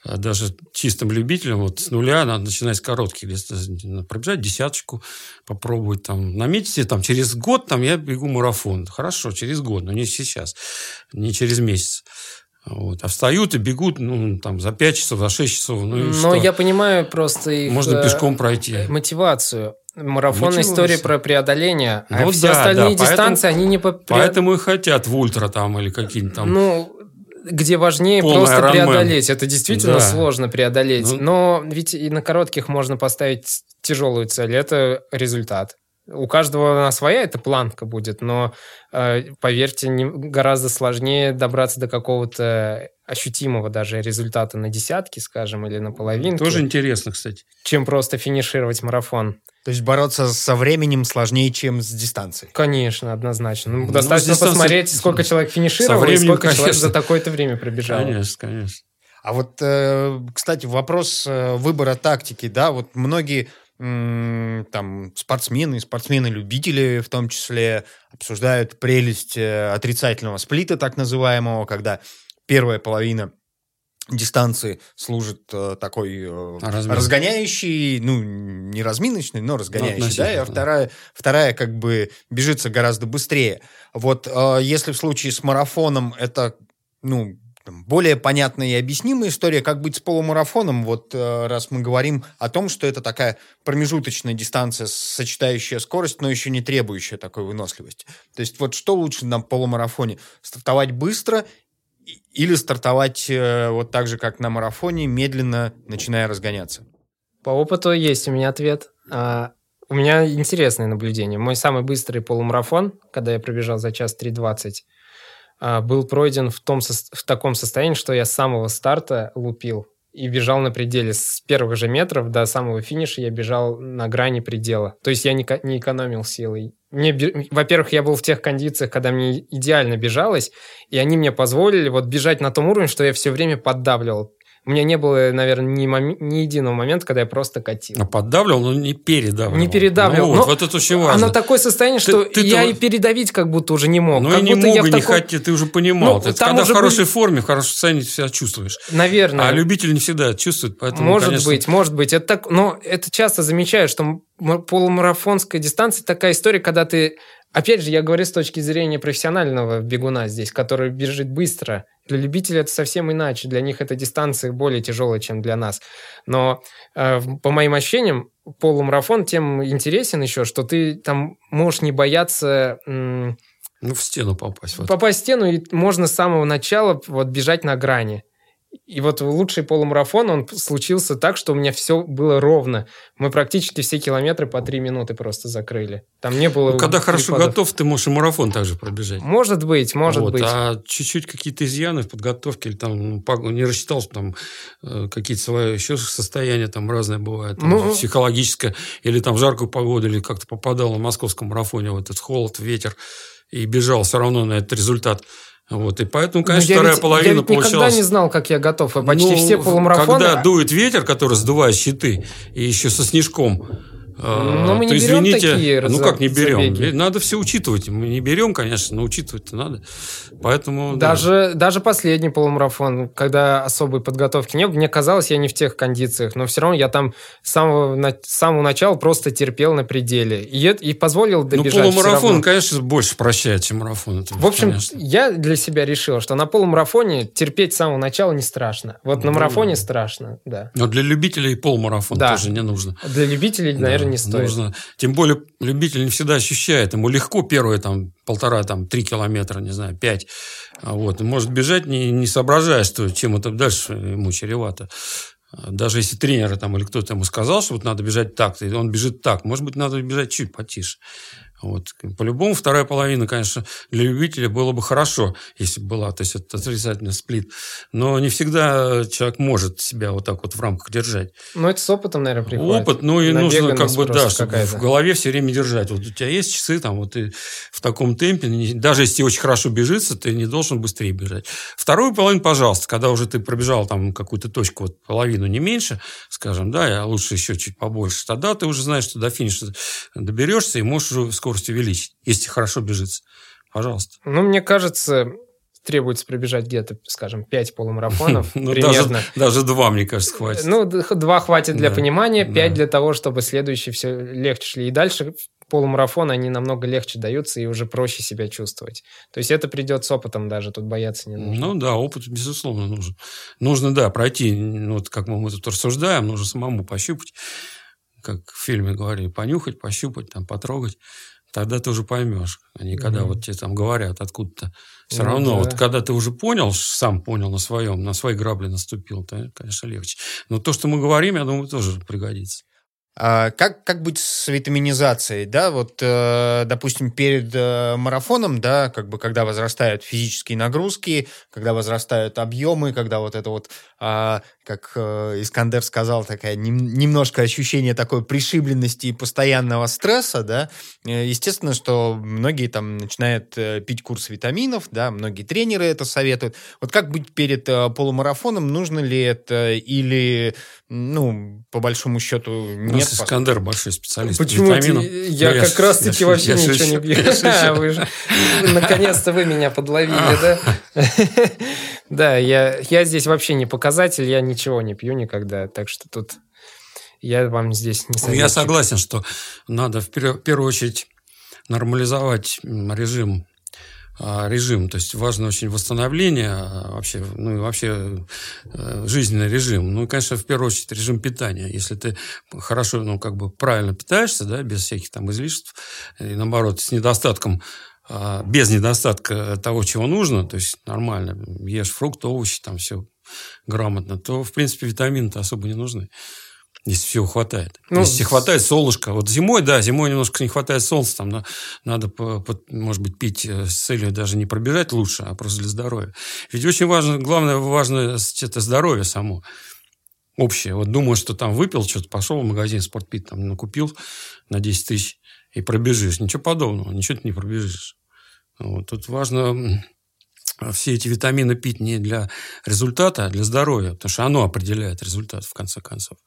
э, даже чистым любителям, вот с нуля надо начинать с коротких дистанций. Пробежать десяточку, попробовать там. Наметить себе там через год там я бегу марафон. Хорошо, через год, но не сейчас, не через месяц. Вот. А встают и бегут ну, там, за 5 часов, за 6 часов. Ну, и Но что? я понимаю просто их Можно э, пешком пройти. мотивацию. Марафонная Мотивацию. история про преодоление, а Ну все да, остальные да, поэтому- дистанции, они не по... Поэтому и хотят в ультра там или какие-нибудь там. Ну, где важнее Полный просто Ironman. преодолеть. Это действительно Да. сложно преодолеть. Ну. Но ведь и на коротких можно поставить тяжелую цель. Это результат. У каждого она своя эта планка будет, но э, поверьте, не- гораздо сложнее добраться до какого-то ощутимого даже результата на десятки, скажем, или на половинке, Тоже интересно, кстати. чем просто финишировать марафон. То есть бороться со временем сложнее, чем с дистанцией. Конечно, однозначно. Ну, Ну, достаточно дистанция- посмотреть, сколько человек финишировал, Со и временем, сколько человек конечно. за такое-то время пробежал. Конечно, конечно. А вот, э, кстати, вопрос э, выбора тактики, да, вот многие там спортсмены, спортсмены-любители в том числе обсуждают прелесть э, отрицательного сплита, так называемого, когда первая половина дистанции служит э, такой э, Размин. разгоняющий, ну, не разминочный, но разгоняющий, да, и а относительно. вторая, вторая как бы бежится гораздо быстрее. Вот э, если в случае с марафоном это, ну, там, более понятная и объяснимая история, как быть с полумарафоном, вот э, раз мы говорим о том, что это такая промежуточная дистанция, сочетающая скорость, но еще не требующая такой выносливости. То есть вот что лучше нам в полумарафоне? Стартовать быстро или стартовать э, вот так же, как на марафоне, медленно начиная разгоняться? По опыту есть у меня ответ. А, у меня интересное наблюдение. Мой самый быстрый полумарафон, когда я пробежал за час 3.20, а, был пройден в, том, в таком состоянии, что я с самого старта лупил и бежал на пределе. С первых же метров до самого финиша я бежал на грани предела. То есть я не, не экономил силы. Мне, во-первых, я был в тех кондициях, когда мне идеально бежалось, и они мне позволили вот бежать на том уровне, что я все время поддавливал. У меня не было, наверное, ни, моме- ни единого момента, когда я просто катил. А поддавливал, но не передавливал. Не передавливал. Ну, вот, вот это очень важно. Оно такое состояние, что Ты- ты-то я вот- и передавить как будто уже не мог. Ну как и не мог, я и не таком- хотел, ты уже понимал. Ну, там когда в хорошей были- форме, в хорошем состоянии ты себя чувствуешь. Наверное. А любители не всегда это чувствуют, поэтому, может конечно, быть, может быть. Это так, но это часто замечаю, что полумарафонская дистанция такая история, когда ты... Опять же, я говорю с точки зрения профессионального бегуна здесь, который бежит быстро. Для любителей это совсем иначе. Для них эта дистанция более тяжелая, чем для нас. Но э, по моим ощущениям, полумарафон тем интересен еще, что ты там можешь не бояться ну, в стену попасть. Вот. попасть в стену, и можно с самого начала вот бежать на грани. И вот лучший полумарафон, он случился так, что у меня все было ровно. Мы практически все километры по три минуты просто закрыли. Там не было... Ну, когда хорошо припадов. готов, ты можешь и марафон также пробежать. Может быть, может вот, быть. А чуть-чуть какие-то изъяны в подготовке, или там ну, не рассчитал, там э, какие-то свои еще состояния там разные бывают, там, ну, психологическое, или там жаркую погоду, или как-то попадал на московском марафоне в этот холод, ветер, и бежал все равно на этот результат. Вот, и поэтому, ну, конечно, вторая ведь, половина я ведь получалась... никогда не знал, как я готов. И почти ну, все полумарафоны... Когда дует ветер, который сдувает щиты, и еще со снежком, ну, мы не то, берем извините, такие Ну как не берем? Забеги. Надо все учитывать. Мы не берем, конечно, но учитывать-то надо. Поэтому... Даже, да. даже последний полумарафон, когда особой подготовки не было, мне казалось, я не в тех кондициях, но все равно я там с самого, с самого начала просто терпел на пределе. И, и позволил ну, добежать. Ну, полумарафон, конечно, больше прощает, чем марафон. Это, в общем, конечно. я для себя решил, что на полумарафоне терпеть с самого начала не страшно. Вот на марафоне страшно, да. Но для любителей полмарафон да. тоже не нужно. Для любителей, да. наверное, не стоит. Нужно. Тем более любитель не всегда ощущает. Ему легко первые там полтора, там, три километра, не знаю, пять. А вот. Может бежать, не, не соображая, что чем это дальше ему чревато. Даже если тренер там, или кто-то ему сказал, что вот надо бежать так, и он бежит так, может быть, надо бежать чуть потише. Вот. По-любому вторая половина, конечно, для любителя было бы хорошо, если бы была, то есть это отрицательный сплит. Но не всегда человек может себя вот так вот в рамках держать. Ну, это с опытом, наверное, приходит. Опыт, ну и нужно как бы, да, чтобы в голове все время держать. Вот у тебя есть часы, там, вот ты в таком темпе, даже если очень хорошо бежится, ты не должен быстрее бежать. Вторую половину, пожалуйста, когда уже ты пробежал там какую-то точку, вот половину, не меньше, скажем, да, я лучше еще чуть побольше, тогда ты уже знаешь, что до финиша доберешься и можешь уже скорость увеличить, если хорошо бежится. Пожалуйста. Ну, мне кажется, требуется пробежать где-то, скажем, 5 полумарафонов ну, примерно. Даже, даже два, мне кажется, хватит. Ну, два хватит для да, понимания, 5 да. для того, чтобы следующие все легче шли. И дальше полумарафоны, они намного легче даются и уже проще себя чувствовать. То есть это придет с опытом даже, тут бояться не нужно. Ну да, опыт, безусловно, нужен. Нужно, да, пройти, ну, вот как мы, мы тут рассуждаем, нужно самому пощупать как в фильме говорили, понюхать, пощупать, там, потрогать, тогда ты уже поймешь. А не когда mm-hmm. вот тебе там говорят откуда-то. Все ну, равно, да. вот когда ты уже понял, сам понял на своем, на свои грабли наступил, то, конечно, легче. Но то, что мы говорим, я думаю, тоже пригодится. А как, как быть с витаминизацией, да, вот, э, допустим, перед э, марафоном, да, как бы, когда возрастают физические нагрузки, когда возрастают объемы, когда вот это вот, э, как э, Искандер сказал, такая нем, немножко ощущение такой пришибленности и постоянного стресса, да, э, естественно, что многие там начинают э, пить курс витаминов, да, многие тренеры это советуют. Вот как быть перед э, полумарафоном, нужно ли это или ну, по большому счету, нет. У нас Искандер большой специалист Почему? витаминов. Я, я как раз-таки вообще я ничего не пью. Наконец-то вы меня подловили, да? Да, я, здесь вообще не показатель, я ничего не пью никогда, так что тут я вам здесь не советую. Я согласен, что надо в первую очередь нормализовать режим режим. То есть важно очень восстановление а, вообще, ну и вообще э, жизненный режим. Ну и, конечно, в первую очередь режим питания. Если ты хорошо, ну как бы правильно питаешься, да, без всяких там излишеств, и наоборот, с недостатком а, без недостатка того, чего нужно, то есть нормально, ешь фрукты, овощи, там все грамотно, то, в принципе, витамины-то особо не нужны если всего хватает. Ну, если хватает солнышка. Вот зимой, да, зимой немножко не хватает солнца, там надо, может быть, пить э, с целью даже не пробежать лучше, а просто для здоровья. Ведь очень важно, главное, важно это здоровье само общее. Вот думаю, что там выпил что-то, пошел в магазин спортпит, там накупил на 10 тысяч и пробежишь. Ничего подобного, ничего ты не пробежишь. Вот. Тут важно все эти витамины пить не для результата, а для здоровья, потому что оно определяет результат в конце концов.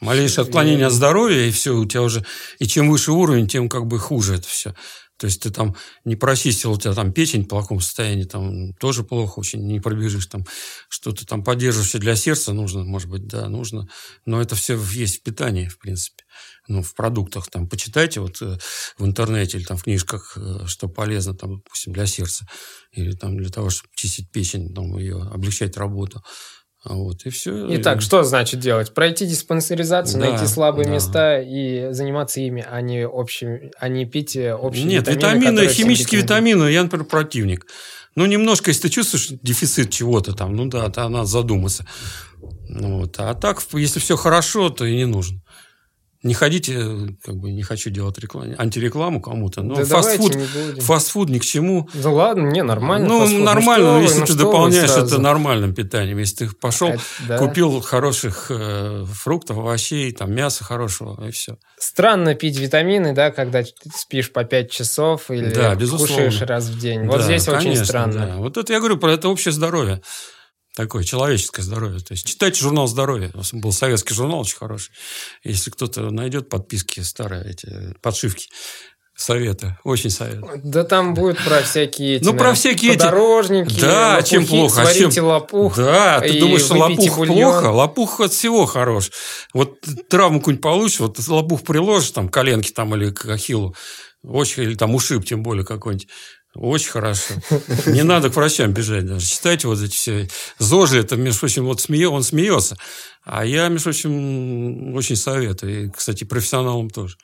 Малейшее отклонение от здоровья, и все, у тебя уже... И чем выше уровень, тем как бы хуже это все. То есть ты там не прочистил, у тебя там печень в плохом состоянии, там тоже плохо очень, не пробежишь там. Что-то там поддерживающее для сердца нужно, может быть, да, нужно. Но это все есть в питании, в принципе. Ну, в продуктах там почитайте вот э, в интернете или там в книжках, э, что полезно там, допустим, для сердца. Или там для того, чтобы чистить печень, там, ее облегчать работу. А вот, и все. Итак, что значит делать? Пройти диспансеризацию, да, найти слабые да. места и заниматься ими, а не, общим, а не пить э, общие Нет, витамины, витамины химические витамины, я, например, противник. Ну, немножко, если ты чувствуешь дефицит чего-то там, ну да, то надо задуматься. Вот. А так, если все хорошо, то и не нужно. Не ходите, как бы не хочу делать рекламу, антирекламу кому-то, но Да фастфуд, фастфуд ни к чему. Да ладно, не, нормально. Ну, фастфуд. нормально, что вы, если ну ты дополняешь это нормальным питанием. Если ты пошел, А, да. купил хороших э, фруктов, овощей, там, мяса хорошего, и все. Странно пить витамины, да, когда спишь по 5 часов или Да, безусловно. кушаешь раз в день. Вот Да, здесь очень конечно, странно. да. Вот это я говорю про это общее здоровье. Такое человеческое здоровье. То есть читайте журнал здоровья. Был советский журнал очень хороший. Если кто-то найдет подписки старые, эти подшивки, советы. Очень советую. Да там будет про всякие эти, Ну, про всякие эти- подорожники, Да, лопухи, чем плохо, а Сварите чем- лопух. Да, ты думаешь, что лопух бульон. плохо? Лопух от всего хорош. Вот травму какую-нибудь получишь, вот лопух приложишь, там, коленки там или к ахиллу, очень, или там ушиб тем более какой-нибудь. Очень хорошо. Не надо к врачам бежать даже. Читайте вот эти все. ЗОЖи, это, между прочим, вот смеё, он смеется. А я, между прочим, очень советую. И, кстати, профессионалам тоже.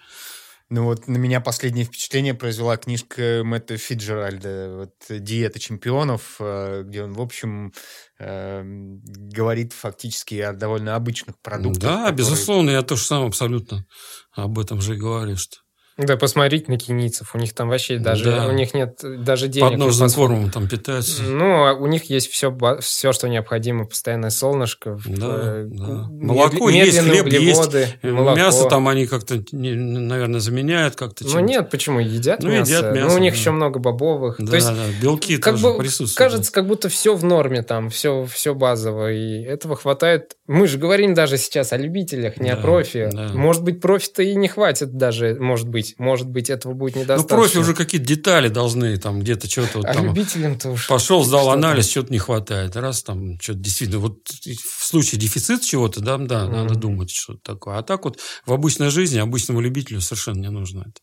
Ну вот на меня последнее впечатление произвела книжка Мэтта Фиджеральда вот, «Диета чемпионов», э, где он, в общем, э, говорит фактически о довольно обычных продуктах. Да, которые- безусловно, я тоже сам абсолютно об этом же и говорю, что Да, посмотрите на кенийцев. У них там вообще даже... Да. У них нет даже денег. подножным фастфуд. кормом там питаются. Ну, а у них есть все, все, что необходимо. Постоянное солнышко. Да, э, да. медли- Молоко есть, хлеб есть, углеводы, молоко. Мясо там они как-то, наверное, заменяют как-то. Ну нет, почему? Едят Ну, мясо. едят Ну, мясо, у них да. еще много бобовых. Да, То есть, да, белки как тоже бы присутствуют. кажется, как будто все в норме там, все, все базово. И этого хватает. Мы же говорим даже сейчас о любителях, не о Да, профи. да. Может быть, профи-то и не хватит даже, может быть. Может быть, этого будет Ну, недостаточно. профи уже какие-то детали должны, там где-то что-то вот А там... любителям-то уж... Пошел, сдал что там? анализ, что-то не хватает. Раз там что-то действительно... Вот в случае дефицит чего-то, да, да, надо Мгм. думать, что такое. А так вот в обычной жизни обычному любителю совершенно не нужно это.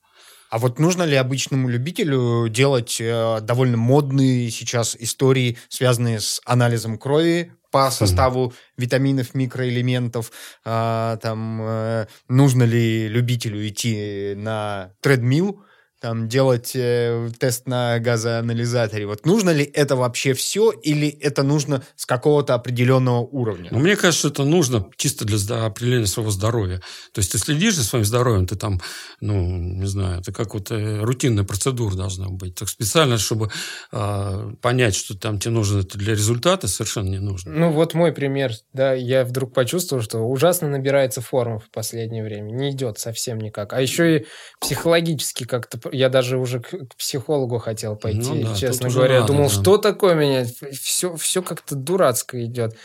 А вот нужно ли обычному любителю делать э, довольно модные сейчас истории, связанные с анализом крови по составу витаминов, микроэлементов? А, там э, нужно ли любителю идти на тредмил, там делать э, тест на газоанализаторе? Вот нужно ли это вообще все, или это нужно с какого-то определенного уровня? Но мне кажется, что это нужно чисто для определения своего здоровья. То есть ты следишь за своим здоровьем, ты там, ну, не знаю, это как вот э, рутинная процедура должна быть. Так специально, чтобы а, понять, что там тебе нужно это для результата, совершенно не нужно. Ну, вот мой пример. Да, я вдруг почувствовал, что ужасно набирается форма в последнее время. Не идет совсем никак. А еще и психологически как-то... Я даже уже к, к психологу хотел пойти, Ну да, честно говоря. надо, Думал, да. что такое меня? Все, все как-то дурацко идет.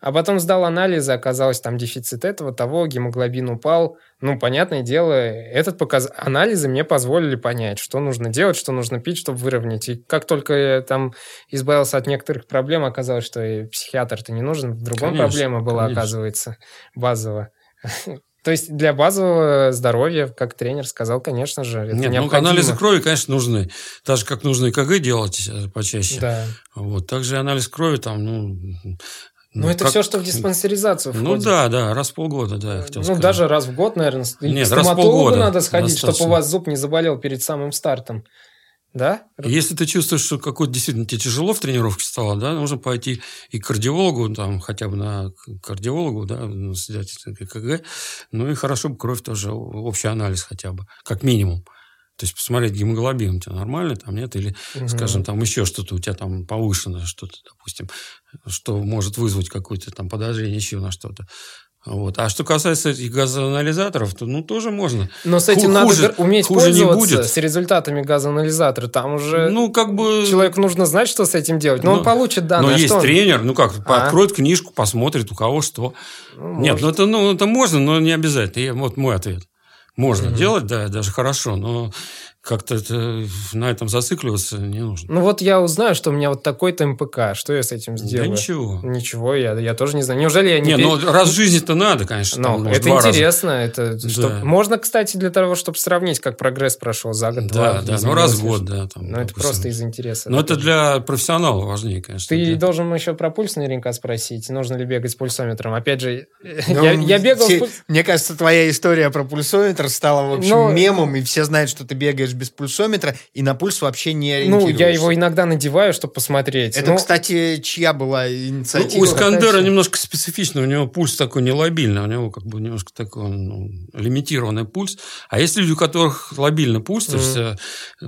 А потом сдал анализы, оказалось, там дефицит этого, того, гемоглобин упал. Ну, понятное дело, этот показ... анализы мне позволили понять, что нужно делать, что нужно пить, чтобы выровнять. И как только я там избавился от некоторых проблем, оказалось, что и психиатр-то не нужен. В другом Конечно, проблема была, конечно. оказывается, базово. То есть для базового здоровья, как тренер сказал, конечно же, это Нет, ну, необходимо. анализы крови, конечно, нужны. Так же, как нужно ЭКГ делать э, почаще. Да. Вот. Также и анализ крови там, ну... Ну, это как- все, что в диспансеризацию Ну входит. да, да, раз в полгода, да, я хотел ну, сказать. даже раз в год, наверное. И Нет, к раз стоматологу полгода надо сходить, чтобы достаточно. у вас зуб не заболел перед самым стартом. Да? Если ты чувствуешь, что какой-то действительно тебе тяжело в тренировке стало, да, нужно пойти и к кардиологу, там, хотя бы на кардиологу, да, ну, сделать КГ, ну и хорошо бы кровь тоже, общий анализ хотя бы, как минимум. То есть посмотреть гемоглобин у тебя нормальный там, нет, или, Мгм. скажем, там еще что-то у тебя там повышено, что-то, допустим, что может вызвать какое-то там подозрение еще на что-то. Вот. А что касается этих газоанализаторов, то ну тоже можно. Но с этим Ху- надо хуже- гр- уметь хуже не пользоваться будет. с результатами газоанализатора. Там уже Ну, как бы... человеку нужно знать, что с этим делать. Но Ну, он получит данные. Но а есть он- тренер, ну как, А? откроет книжку, посмотрит, у кого что. Ну, Нет, может. ну это, ну это можно, но не обязательно. Я- вот мой ответ. Можно Мгм. делать, да, даже хорошо, но как-то это, на этом зацикливаться не нужно. Ну вот я узнаю, что у меня вот такой-то МПК. Что я с этим сделаю? Да ничего. Ничего, я, я тоже не знаю. Неужели я не... Не, пе- ну раз в жизни-то надо, конечно. там, Ну, может, это два раза. интересно. Это чтоб- Да. Можно, кстати, для того, чтобы сравнить, как прогресс прошел за год, два. Да, да, ну раз в год, да. Там, Ну, это допустим. просто из интереса. Но да, это для профессионала важнее, конечно. Ты да. должен еще про пульс наверняка спросить. Нужно ли бегать с пульсометром? Опять же, Ну, я, я бегал с те- пуль- Мне кажется, твоя история про пульсометр стала, в общем, Ну, мемом, и все знают, что ты бегаешь бегаешь без пульсометра и на пульс вообще не ориентируешься. Ну, я его иногда надеваю, чтобы посмотреть. Это, Ну, кстати, чья была Ну, инициатива? у Искандера какая-то. немножко специфично, у него пульс такой нелобильный, у него как бы немножко такой ну, лимитированный пульс. А есть люди, у которых лобильный пульс, то есть э,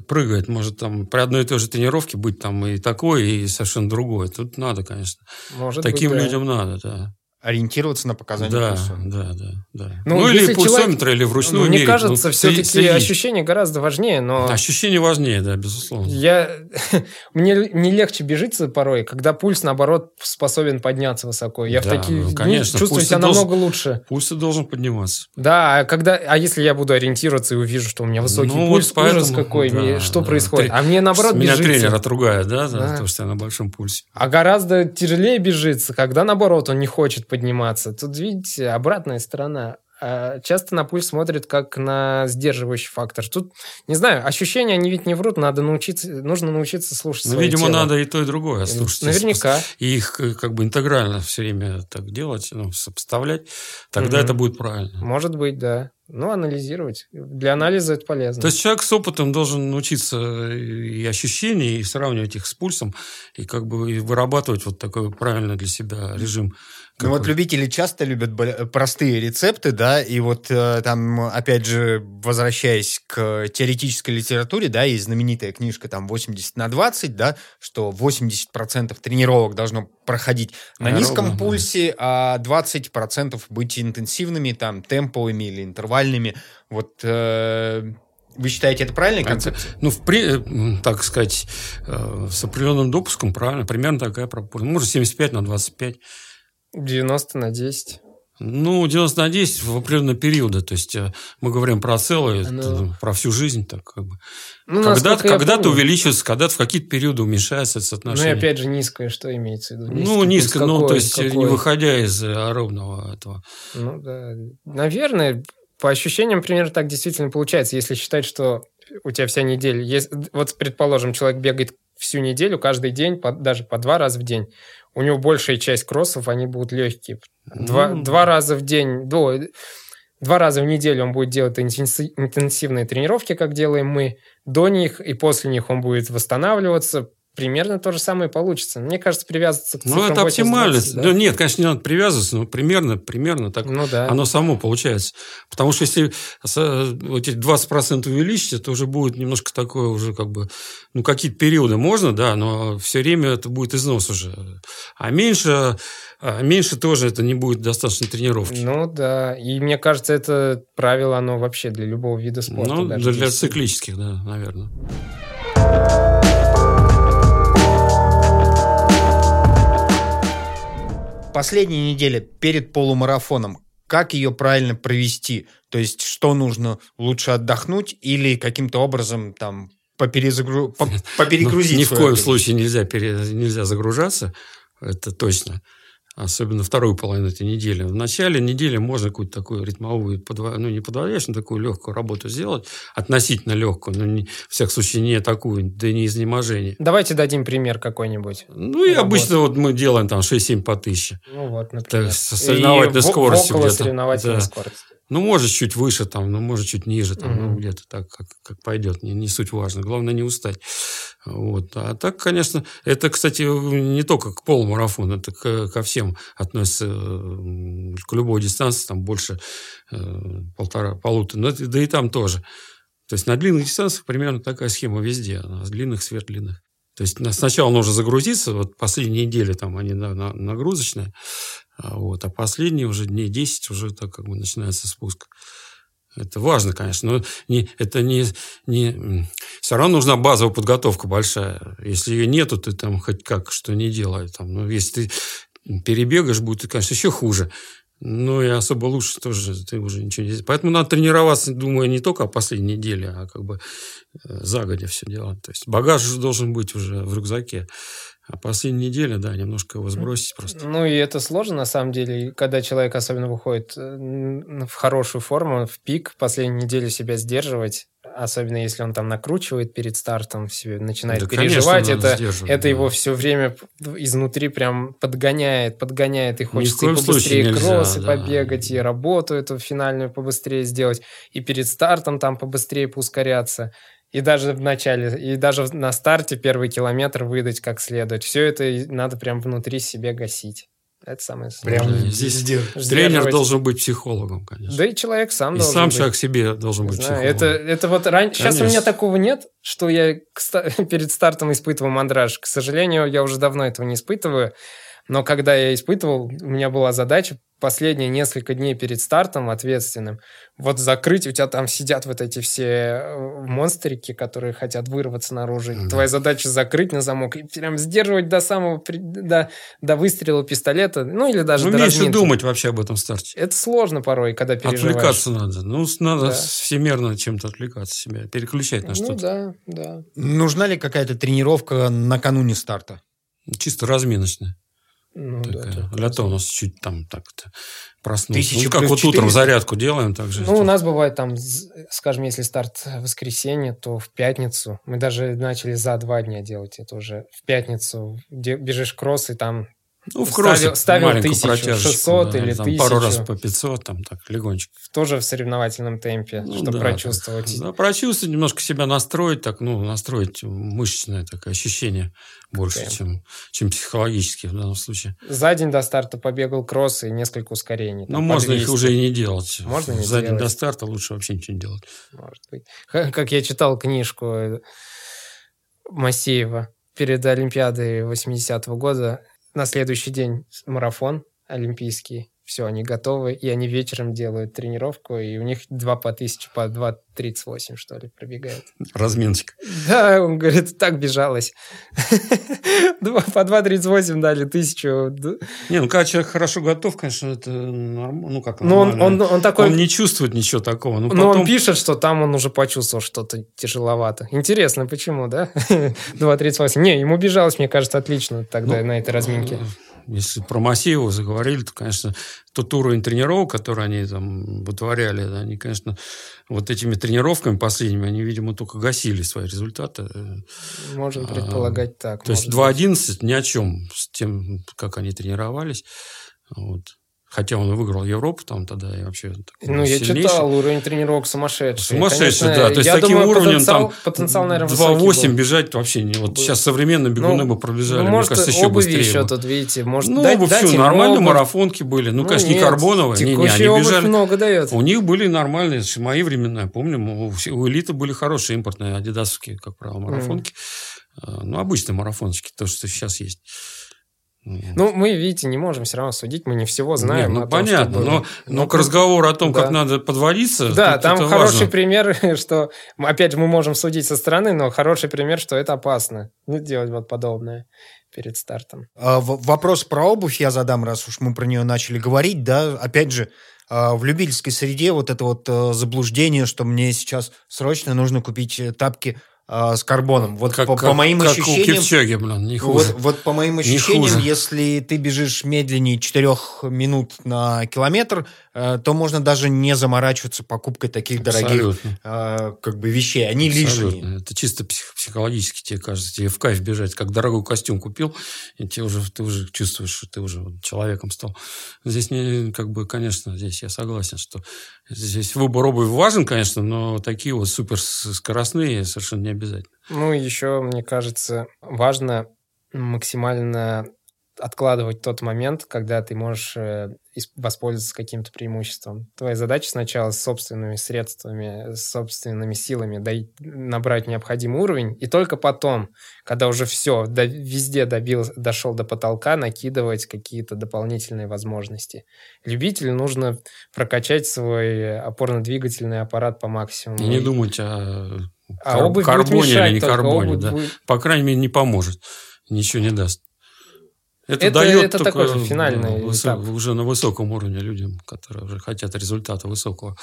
прыгает, может там при одной и той же тренировке быть там и такой, и совершенно другой. Тут надо, конечно. может Таким быть, да. людям надо, да. Ориентироваться на показания Да, пульса. да, да, да. Ну, Ну, или если пульсометр, человек- или вручную Ну, мне мерить. кажется, Ну, все-таки следить. ощущения гораздо важнее, но... Ощущение важнее, да, безусловно. Я... Мне не легче бежится порой, когда пульс, наоборот, способен подняться высоко. Я в Да, такие ну, конечно, чувствую себя должен- намного лучше. Пульс должен подниматься. Да, а когда, а если я буду ориентироваться и увижу, что у меня высокий Ну, пульс, вот поэтому, ужас какой, да, мне- что да. происходит? Тре- А мне наоборот Меня бежится. тренер отругает, да, за Да. то, что я на большом пульсе. А гораздо тяжелее бежится, когда наоборот он не хочет подниматься. Тут, видите, обратная сторона. А Часто на пульс смотрят как на сдерживающий фактор. Тут, не знаю, ощущения, они ведь не врут, надо научиться, нужно научиться слушать Ну, видимо, тело. надо и то, и другое слушать. Наверняка. И их э, как бы интегрально все время так делать, ну, сопоставлять, тогда Мгм. это будет правильно. Может быть, да. Ну, анализировать. Для анализа это полезно. То есть человек с опытом должен научиться и ощущения, и сравнивать их с пульсом, и как бы вырабатывать вот такой правильный для себя режим. Ну вот любители часто любят простые рецепты, да, и вот э, там, опять же, возвращаясь к теоретической литературе, да, и знаменитая книжка там 80 на 20, да, что 80% тренировок должно проходить на Аэробно, низком да. пульсе, а 20% быть интенсивными, там, темповыми или интервальными. Вот э, вы считаете, это правильная концепция? Ну, в при- э, так сказать, э, с определенным допуском, правильно, примерно такая пропорция. Может, 75 на 25. 90 на 10. Ну, 90 на 10 в определенные периоды. То есть, э, мы говорим про целое, Ну. про всю жизнь. Так, как бы. Ну, когда-то помню. увеличивается, когда-то в какие-то периоды уменьшается это Ну, и соотношение. опять же, низкое, что имеется в виду? ну, низко, пульс ну, какой, то есть, э, не какой? выходя из э, аэробного этого. Ну, да. Наверное, по ощущениям, примерно так действительно получается. Если считать, что у тебя вся неделя... Есть, вот, предположим, человек бегает всю неделю, каждый день, по- даже по два раза в день. У него большая часть кроссов, они будут легкие. Два, Ну, два раза в день... до- Два раза в неделю он будет делать интенси- интенсивные тренировки, как делаем мы. До них и после них он будет восстанавливаться. Примерно то же самое получится. Мне кажется, привязываться к Ну, это 80-20, оптимальность. да. Ну, нет, конечно, не надо привязываться, но примерно, примерно так Ну да. оно само получается. Потому что если вот эти 20% увеличить, это уже будет немножко такое уже как бы, ну, какие-то периоды можно, да, но все время это будет износ уже. А меньше, а меньше тоже это не будет достаточно тренировки. Ну да, и мне кажется, это правило, оно вообще для любого вида спорта. Ну, даже для, циклических, да, наверное. Последняя неделя перед полумарафоном, как ее правильно провести? То есть, что нужно лучше отдохнуть или каким-то образом там поперезагру... по- поперегрузить? Ну, ни в коем случае нельзя, пере- нельзя загружаться, это точно. Особенно вторую половину этой недели. В начале недели можно какую-то такую ритмовую, ну, не подводящую, но такую легкую работу сделать, относительно легкую, но, не, в всяком случае, не такую, да и не изнеможение. Давайте дадим пример какой-нибудь. Ну, и Работа. обычно вот мы делаем там 6-7 по 1000. Ну вот, например. Так, со соревновательной И скоростью около где-то. соревновательной Да. скорости. Ну, может, чуть выше, там, ну, может, чуть ниже, там, ну, Мгм. где-то так, как, как пойдет. Не, не суть важно. Главное, не устать. Вот. А так, конечно, это, кстати, не только к полумарафону, это к- ко всем относится, к любой дистанции, там больше э, полтора, полутора, но это- да и там тоже. То есть на длинных дистанциях примерно такая схема везде, а с длинных сверхдлинных. То есть на- сначала нужно загрузиться, вот последние недели там они на- на- нагрузочные, вот, а последние уже дней 10 уже так как бы начинается спуск. Это важно, конечно, но не, это не, не... Все равно нужна базовая подготовка большая. Если ее нету, ты там хоть как что не делай. Там, ну, если ты перебегаешь, будет, конечно, еще хуже. Ну, и особо лучше тоже ты уже ничего не... Поэтому надо тренироваться, думаю, не только о последней неделе, а как бы э, загодя все делать. То есть багаж должен быть уже в рюкзаке. А последняя неделя, да, немножко его сбросить просто. Ну и это сложно, на самом деле, когда человек особенно выходит э, в хорошую форму, в пик, последнюю неделю себя сдерживать, особенно если он там накручивает перед стартом, себе начинает Да, переживать, это, это да. его все время изнутри прям подгоняет, подгоняет, и хочется и побыстрее нельзя, кроссы да. побегать, и работу эту финальную побыстрее сделать, и перед стартом там побыстрее поускоряться. И даже в начале, и даже на старте первый километр выдать как следует. Все это надо прям внутри себе гасить. Это самое Прям сложное. Здесь Сдерживать. тренер должен быть психологом, конечно. Да и человек сам и должен сам быть. человек себе должен быть Знаю, психологом. это, это вот раньше... Сейчас у меня такого нет, что я к перед стартом испытываю мандраж. К сожалению, я уже давно этого не испытываю. Но когда я испытывал, у меня была задача последние несколько дней перед стартом ответственным, вот закрыть, у тебя там сидят вот эти все э, монстрики, которые хотят вырваться наружу. Мгм. Твоя задача закрыть на замок и прям сдерживать до самого, до, до выстрела пистолета, ну или даже Ну, до меньше разминки. думать вообще об этом старте. Это сложно порой, когда переживаешь. Отвлекаться надо. Ну, надо Да. всемерно чем-то отвлекаться себя, переключать на Ну что-то. да, да. Нужна ли какая-то тренировка накануне старта? Чисто разминочная. Ну, да, такая. только Для того у нас чуть там так-то проснулся. Тысяча Ну, как вот утром 400? зарядку делаем, так же. Ну, у нас бывает там, скажем, если старт в воскресенье, то в пятницу. Мы даже начали за два дня делать это уже. В пятницу бежишь кросс, и там ну, в ставил- кроссе ставил маленькую тысячу, протяжечку, 600 да, или там Пару раз 1000. по 500, там так, легонечко. тоже в соревновательном темпе, Ну, чтобы да, прочувствовать. Да, прочувствовать, немножко себя настроить, так, ну, настроить мышечное такое ощущение больше, чем, чем психологически в данном случае. За день до старта побегал кросс и несколько ускорений. Ну, там, по можно их 200, уже и не делать. Можно не За день делать. до старта лучше вообще ничего не делать. Может быть. Как я читал книжку э, Масеева перед Олимпиадой 80-го года, на следующий день марафон олимпийский. Все, они готовы, и они вечером делают тренировку, и у них два по тысяче, по 2.38, что ли, пробегают. Разминочка. Да, он говорит, так бежалось. По 2.38 дали тысячу. Не, ну, когда человек хорошо готов, конечно, это нормально. Ну, как Ну, он, он, он такой... Он не чувствует ничего такого. Ну, Но потом... он пишет, что там он уже почувствовал что-то тяжеловато. Интересно, почему, да? 2.38. Не, ему бежалось, мне кажется, отлично тогда Ну, на этой разминке. Если про Масеева заговорили, то, конечно, тот уровень тренировок, который они там вытворяли, да, они, конечно, вот этими тренировками последними, они, видимо, только гасили свои результаты. Можно а, предполагать так. То есть может быть. 2.11 ни о чем с тем, как они тренировались. Вот. Хотя он выиграл Европу там тогда и вообще Ну, я сильнейший. читал, уровень тренировок сумасшедший. Сумасшедший, Конечно, да. То есть я таким думаю, уровнем потенциал, там потенциал, наверное, 2.8 бежать вообще не... Вот сейчас современные бегуны Ну, бы пробежали, Ну, мне может, кажется, еще быстрее. еще бы. тут, видите, может, Ну, дать, обувь, дать все, нормальные обувь. марафонки были. Ну, конечно, не нет, карбоновые. Не, не, они бежали... много дает. У них были нормальные, мои времена, помню, у, у элиты были хорошие импортные адидасовские, как правило, марафонки. А, Ну, обычные марафоночки, то, что сейчас есть. Ну, мы, видите, не можем все равно судить, мы не всего знаем. Не, ну о том, что понятно, было. но, но Ну, к разговору о том, да. как надо подводиться, Да, тут там это хороший важно. пример, что, опять же, мы можем судить со стороны, но хороший пример, что это опасно. Не делать вот подобное перед стартом. А, Вопрос про обувь я задам, раз уж мы про нее начали говорить, да, опять же, а, в любительской среде вот это вот э, заблуждение, что мне сейчас срочно нужно купить э, тапки а, с карбоном. Вот как, по, по как- моим как у ощущениям, Кипчоги, блин, не вот, хуже. вот по моим ощущениям, если ты бежишь медленнее 4 минут на километр, э, то можно даже не заморачиваться покупкой таких дорогих э, как бы вещей. Они лишние. Абсолютно. Это чисто псих- психологически тебе кажется. Тебе в кайф бежать, как дорогой костюм купил, и тебе уже, ты уже чувствуешь, что ты уже вот человеком стал. Здесь, не, как бы, конечно, здесь я согласен, что здесь выбор обуви важен, конечно, но такие вот суперскоростные совершенно не обязательно. Ну, еще, мне кажется, важно максимально откладывать тот момент, когда ты можешь э, воспользоваться каким-то преимуществом. Твоя задача сначала с собственными средствами, с собственными силами дой- набрать необходимый уровень, и только потом, когда уже все, везде добил, дошел до потолка, накидывать какие-то дополнительные возможности. Любителю нужно прокачать свой опорно-двигательный аппарат по максимуму. И не думать о а кар- обувь будет карбоне мешать или не карбоне. да. будет- По крайней мере, не поможет. Ничего не даст. Это, Это- дает это такой же финальный ну, высо- этап. уже на высоком уровне людям, которые уже хотят результата высокого.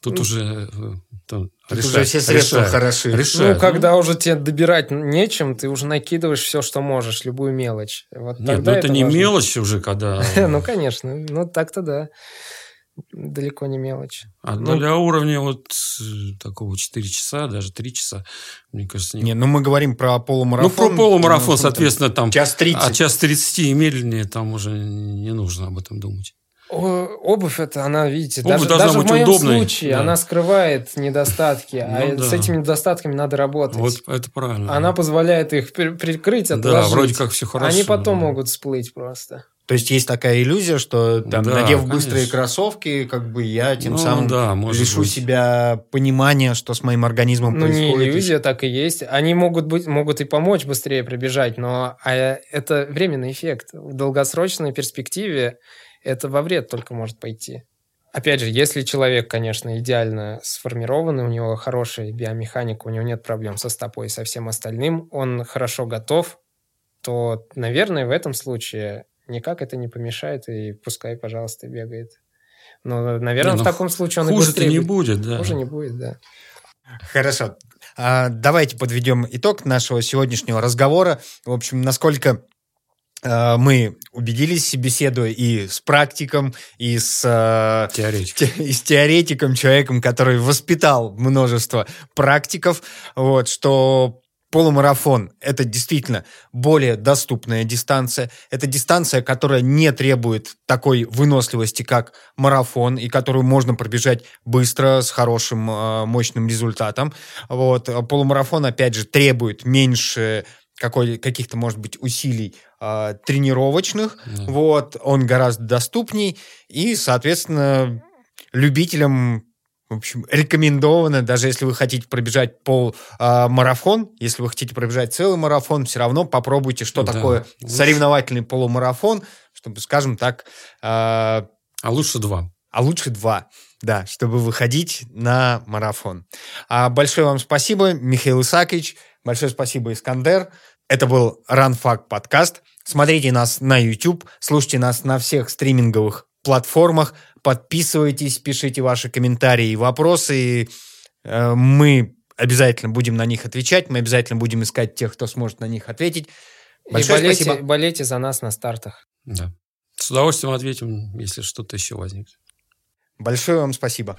Тут Ну, уже э, там Тут решают- уже все средства решают. хороши. Решают. Ну, когда уже тебе добирать нечем, ты уже накидываешь все, что можешь, любую мелочь. Вот Нет, ну тогда это, не важно. мелочь уже, когда... Ну, конечно. Ну, так-то да. Далеко не мелочь. А ну- для уровня вот э, такого 4 часа, даже 3 часа, мне кажется, не... Не, ну мы говорим про Ну, полумарафон. про полумарафон, Ну, соответственно, там... Час 30. А час 30 и медленнее, там уже не нужно об этом думать. О, обувь это, она, видите, Обувь даже, должна даже быть в моем удобной, случае да. она скрывает недостатки, а Ну с да. этими недостатками надо работать. Вот это правильно. Она позволяет их при- прикрыть, Да, отложить. вроде как все хорошо. Они потом да. могут всплыть просто. То есть есть такая иллюзия, что там, Да, надев быстрые конечно. кроссовки, как бы я тем Ну, самым да, лишу быть. себя понимания, что с моим организмом Ну, не происходит. иллюзия, так и есть. Они могут быть, могут и помочь быстрее пробежать, но а, это временный эффект. В долгосрочной перспективе это во вред только может пойти. Опять же, если человек, конечно, идеально сформированный, у него хорошая биомеханика, у него нет проблем со стопой и со всем остальным, он хорошо готов, то, наверное, в этом случае никак это не помешает, и пускай, пожалуйста, бегает. Но, наверное, Не, ну, в таком случае он и Хуже-то быстрее не будет. да. Хуже не будет, да. Хорошо. А, давайте подведем итог нашего сегодняшнего разговора. В общем, насколько а, мы убедились, беседуя и с практиком, и с, а, Теоретик. те- и с теоретиком, человеком, который воспитал множество практиков, вот, что полумарафон – это действительно более доступная дистанция. Это дистанция, которая не требует такой выносливости, как марафон, и которую можно пробежать быстро, с хорошим, э, мощным результатом. Вот. Полумарафон, опять же, требует меньше какой, каких-то, может быть, усилий э, тренировочных. Вот. Он гораздо доступней. И, соответственно, любителям в общем, рекомендовано, даже если вы хотите пробежать пол а, если вы хотите пробежать целый марафон, все равно попробуйте, что Да. такое Лучше. соревновательный полумарафон, чтобы, скажем так, а, А лучше два. а лучше два, да, чтобы выходить на марафон. А большое вам спасибо, Михаил Исакович, большое спасибо, Искандер. Это был RunFact подкаст. Смотрите нас на YouTube, слушайте нас на всех стриминговых платформах, подписывайтесь, пишите ваши комментарии и вопросы. и, э, мы обязательно будем на них отвечать, мы обязательно будем искать тех, кто сможет на них ответить. Большое и болейте, спасибо. болейте за нас на стартах. Да. С удовольствием ответим, если что-то еще возникнет. Большое вам спасибо.